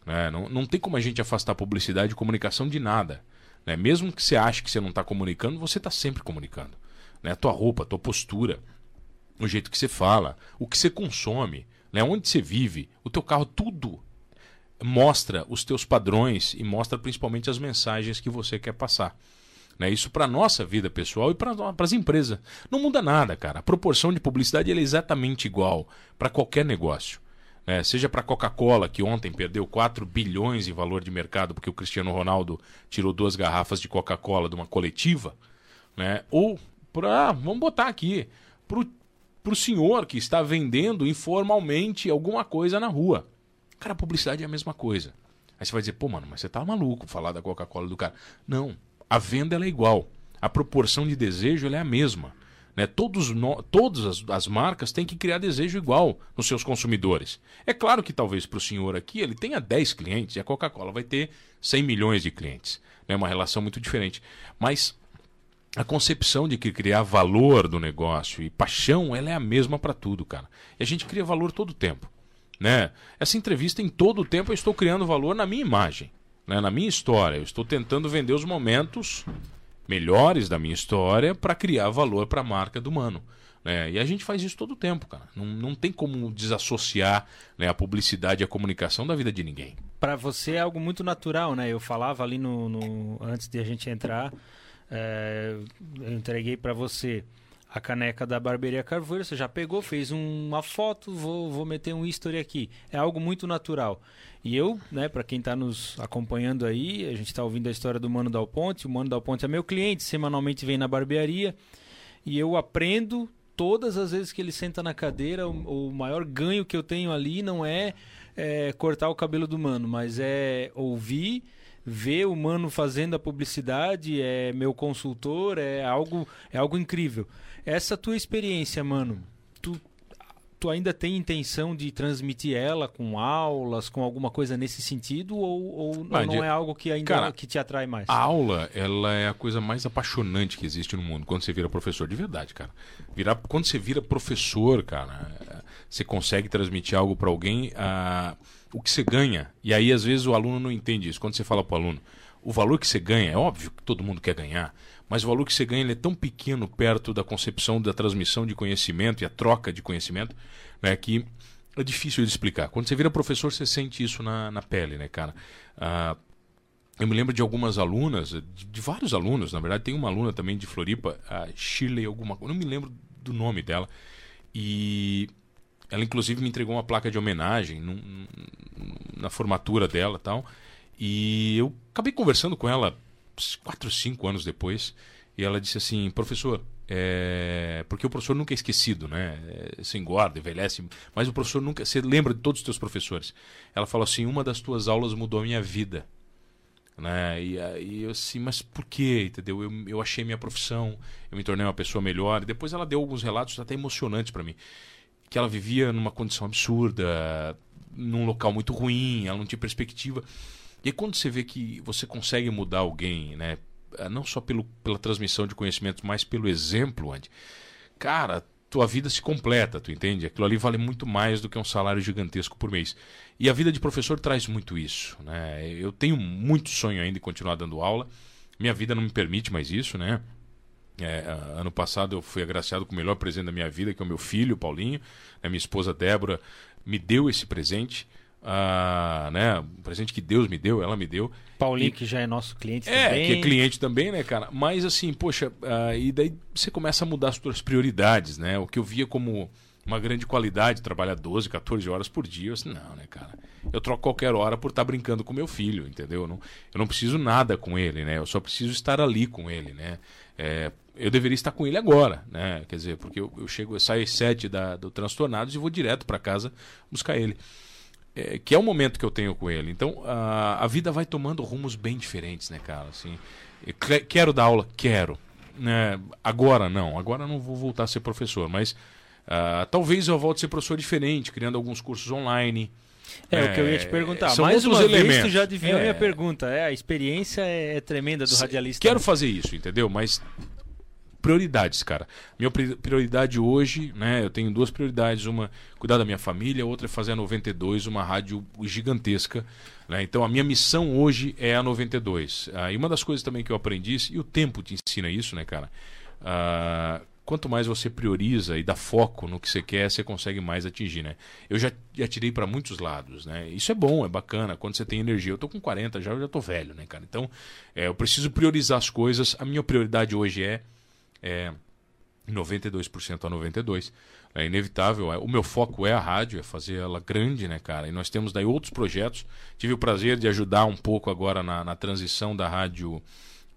Né? Não, não tem como a gente afastar publicidade e comunicação de nada. Né? Mesmo que você ache que você não está comunicando, você está sempre comunicando. Né? A tua roupa, a tua postura, o jeito que você fala, o que você consome, né? onde você vive, o teu carro, tudo mostra os teus padrões e mostra principalmente as mensagens que você quer passar. Né? Isso para nossa vida pessoal e para as empresas. Não muda nada, cara. A proporção de publicidade é exatamente igual para qualquer negócio. Né? Seja para a Coca-Cola, que ontem perdeu 4 bilhões em valor de mercado porque o Cristiano Ronaldo tirou duas garrafas de Coca-Cola de uma coletiva, né? ou para, vamos botar aqui, para o senhor que está vendendo informalmente alguma coisa na rua. Cara, a publicidade é a mesma coisa. Aí você vai dizer, pô, mano, mas você tá maluco falar da Coca-Cola do cara. Não. A venda é igual. A proporção de desejo é a mesma. Né? Todos no, todas as, as, marcas têm que criar desejo igual nos seus consumidores. É claro que talvez para o senhor aqui ele tenha 10 clientes e a Coca-Cola vai ter 100 milhões de clientes. É né? uma relação muito diferente. Mas a concepção de que criar valor do negócio e paixão, ela é a mesma para tudo, cara. E a gente cria valor todo o tempo. Né? Essa entrevista, em todo o tempo, eu estou criando valor na minha imagem, né? na minha história. Eu estou tentando vender os momentos melhores da minha história para criar valor para a marca do Mano. Né? E a gente faz isso todo o tempo, cara. Não, não tem como desassociar né, a publicidade e a comunicação da vida de ninguém. Para você é algo muito natural, né? Eu falava ali no, no antes de a gente entrar, é, eu entreguei para você a caneca da Barbearia Carvoeiro, você já pegou, fez uma foto, vou, vou meter um history aqui. É algo muito natural. E eu, né, para quem está nos acompanhando aí, a gente está ouvindo a história do Mano Dal Ponte. O Mano Dal Ponte é meu cliente, semanalmente vem na barbearia. E eu aprendo todas as vezes que ele senta na cadeira. O, o maior ganho que eu tenho ali não é, é cortar o cabelo do Mano, mas é ouvir ver o mano fazendo a publicidade, é meu consultor, é algo, é algo incrível. Essa tua experiência, mano, tu, tu ainda tem intenção de transmitir ela com aulas, com alguma coisa nesse sentido, ou, ou, ah, não de... é algo que ainda Cara, que te atrai mais? A aula, ela é a coisa mais apaixonante que existe no mundo, quando você vira professor, de verdade, cara. Virar, quando você vira professor, cara, você consegue transmitir algo para alguém, ah, o que você ganha, e aí às vezes o aluno não entende isso, quando você fala para o aluno, o valor que você ganha, é óbvio que todo mundo quer ganhar, mas o valor que você ganha é tão pequeno perto da concepção da transmissão de conhecimento e a troca de conhecimento, né, que é difícil de explicar. Quando você vira professor, você sente isso na, na pele, né, cara? Ah, eu me lembro de algumas alunas, de, de, vários alunos, na verdade, tem uma aluna também de Floripa, a Shirley alguma coisa, não me lembro do nome dela, e ela inclusive me entregou uma placa de homenagem num, na formatura dela tal, e eu acabei conversando com ela quatro, cinco anos depois, e ela disse assim, professor, é... porque o professor nunca é esquecido, né? É, você engorda, envelhece, mas o professor nunca. Você lembra de todos os teus professores. Ela falou assim: uma das tuas aulas mudou a minha vida. Né? E eu assim, mas por quê? Entendeu? Eu, eu achei minha profissão, eu me tornei uma pessoa melhor. E depois ela deu alguns relatos até emocionantes para mim. Que ela vivia numa condição absurda, num local muito ruim, ela não tinha perspectiva. E quando você vê que você consegue mudar alguém, né? Eh, não só pelo, pela transmissão de conhecimentos, mas pelo exemplo, Andy, cara, tua vida se completa, tu entende? Aquilo ali vale muito mais do que um salário gigantesco por mês. E a vida de professor traz muito isso, né? Eu tenho muito sonho ainda de continuar dando aula. Minha vida não me permite mais isso, né? É, ano passado eu fui agraciado com o melhor presente da minha vida, que é o meu filho, Paulinho. A minha esposa Débora me deu esse presente ah, né, um presente que Deus me deu, ela me deu. Paulinho, e, que já é nosso cliente é, também. É, que é cliente também, né, cara? Mas assim, poxa, ah, e daí você começa a mudar as suas prioridades, né? O que eu via como uma grande qualidade, trabalhar 12, 14 horas por dia, eu assim, não, né, cara? Eu troco qualquer hora por estar tá brincando com meu filho, entendeu? Eu não, eu não preciso nada com ele, né? Eu só preciso estar ali com ele, né? É, eu deveria estar com ele agora, né? Quer dizer, porque eu, eu chego, eu saio às 7 da, do Transtornados e vou direto para casa buscar ele é, que é o momento que eu tenho com ele. Então a, a vida vai tomando rumos bem diferentes, né, cara? Assim, quero dar aula, quero. Né? Agora não, agora não vou voltar a ser professor, mas uh, talvez eu volte a ser professor diferente, criando alguns cursos online. É, é, o que eu ia te perguntar. São Mais uma elementos. vez tu já adivinhou é, a minha pergunta. É, a experiência é tremenda do radialista. Quero fazer isso, entendeu? Mas prioridades, cara. Minha prioridade hoje, né? Eu tenho duas prioridades. Uma, cuidar da minha família, outra é fazer a 92, uma rádio gigantesca. Né? Então a minha missão hoje é a 92. Ah, e uma das coisas também que eu aprendi, e o tempo te ensina isso, né, cara? Ah, quanto mais você prioriza e dá foco no que você quer, você consegue mais atingir, né? Eu já, já tirei para muitos lados, né? Isso é bom, é bacana, quando você tem energia. Eu tô com 40 já, eu já tô velho, né, cara? Então, é, eu preciso priorizar as coisas. A minha prioridade hoje é é 92% a 92%. É inevitável. É, o meu foco é a rádio, é fazer ela grande, né, cara? E nós temos daí outros projetos. Tive o prazer de ajudar um pouco agora na, na transição da rádio.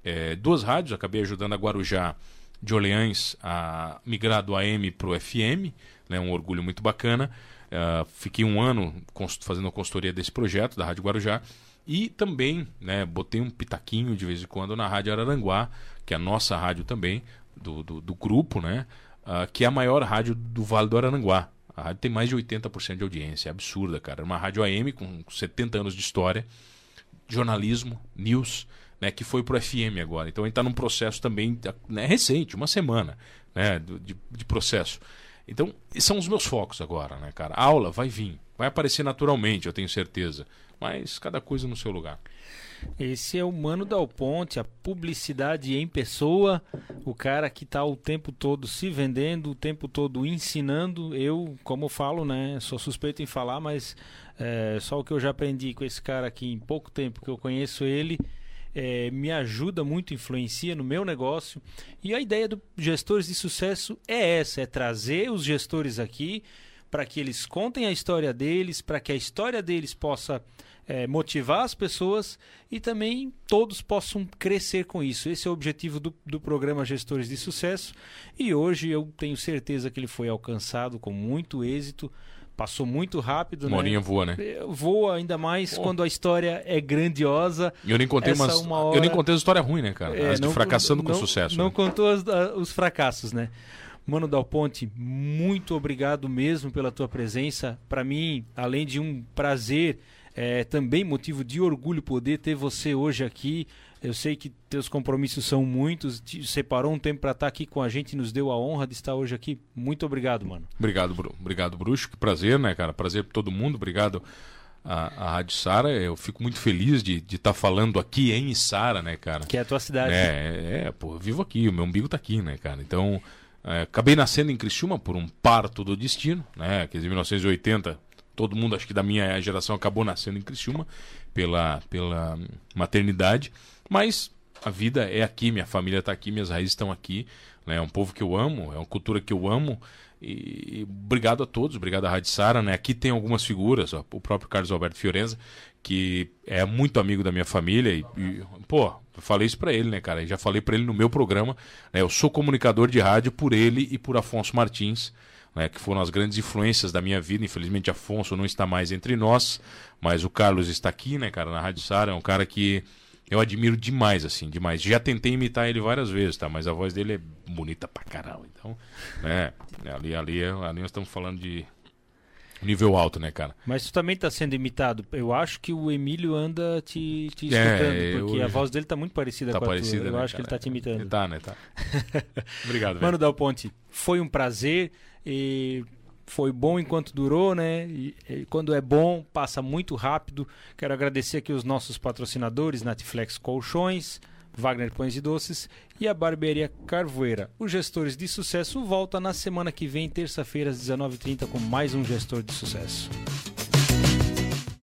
É, duas rádios, acabei ajudando a Guarujá de Orleans a migrar do AM para o FM, né, um orgulho muito bacana. Uh, fiquei um ano fazendo a consultoria desse projeto da Rádio Guarujá e também né, botei um pitaquinho de vez em quando na Rádio Araranguá, que é a nossa rádio também, do, do, do grupo, né? Uh, que é a maior rádio do Vale do Arananguá. A rádio tem mais de 80% de audiência, é absurda, cara. É uma rádio AM com 70 anos de história, jornalismo, news, né, que foi pro FM agora. Então gente está num processo também né, recente, uma semana né, de, de processo. Então, são os meus focos agora, né, cara? A aula vai vir, vai aparecer naturalmente, eu tenho certeza. Mas cada coisa no seu lugar. Esse é o Mano Dal Ponte, a publicidade em pessoa, o cara que está o tempo todo se vendendo, o tempo todo ensinando. Eu, como falo, né, sou suspeito em falar, mas é, só o que eu já aprendi com esse cara aqui em pouco tempo que eu conheço ele, é, me ajuda muito, influencia no meu negócio. E a ideia do Gestores de Sucesso é essa: é trazer os gestores aqui para que eles contem a história deles, para que a história deles possa é, motivar as pessoas e também todos possam crescer com isso. Esse é o objetivo do, do programa Gestores de Sucesso e hoje eu tenho certeza que ele foi alcançado com muito êxito. Passou muito rápido, uma né? voa, né? É, voa ainda mais oh. quando a história é grandiosa. Eu nem contei umas, uma hora... eu nem contei a história ruim, né, cara? É, não, fracassando não, com sucesso. Não né? contou as, os fracassos, né? Mano Dal Ponte, muito obrigado mesmo pela tua presença. Para mim, além de um prazer, é também motivo de orgulho poder ter você hoje aqui. Eu sei que teus compromissos são muitos, te separou um tempo para estar tá aqui com a gente e nos deu a honra de estar hoje aqui. Muito obrigado, mano. Obrigado, Bru. Obrigado, Bruxo. Que prazer, né, cara? Prazer para todo mundo. Obrigado a, a Rádio Sara. Eu fico muito feliz de estar tá falando aqui em Sara, né, cara? Que é a tua cidade. É, é, é, pô, eu vivo aqui, o meu umbigo tá aqui, né, cara? Então, é, acabei nascendo em Criciúma por um parto do destino, né? Que em 1980 todo mundo, acho que da minha geração, acabou nascendo em Criciúma pela, pela maternidade. Mas a vida é aqui, minha família está aqui, minhas raízes estão aqui. Né? É um povo que eu amo, é uma cultura que eu amo. E, e obrigado a todos, obrigado à Rádio Sara. Né? Aqui tem algumas figuras, ó, o próprio Carlos Alberto Fiorenza, que é muito amigo da minha família e, e pô, falei isso para ele, né, cara? Eu já falei para ele no meu programa, né? Eu sou comunicador de rádio por ele e por Afonso Martins, né, que foram as grandes influências da minha vida. Infelizmente Afonso não está mais entre nós, mas o Carlos está aqui, né, cara, na Rádio Sara, é um cara que eu admiro demais, assim, demais. Já tentei imitar ele várias vezes, tá? Mas a voz dele é bonita pra caralho. Então, né, ali, ali, ali nós estamos falando de Nível alto, né, cara? Mas tu também tá sendo imitado. Eu acho que o Emílio anda te, te escutando, é, porque eu... a voz dele tá muito parecida tá com a parecida, tua. Eu né, acho cara? que ele tá te imitando. Ele tá, né? Tá. Obrigado, velho. Mano Dal Ponte, foi um prazer e foi bom enquanto durou, né? E, e, quando é bom, passa muito rápido. Quero agradecer aqui os nossos patrocinadores, Natiflex Colchões, Wagner Pães e Doces e a Barbearia Carvoeira. Os gestores de sucesso volta na semana que vem, terça-feira, às 19h30, com mais um gestor de sucesso.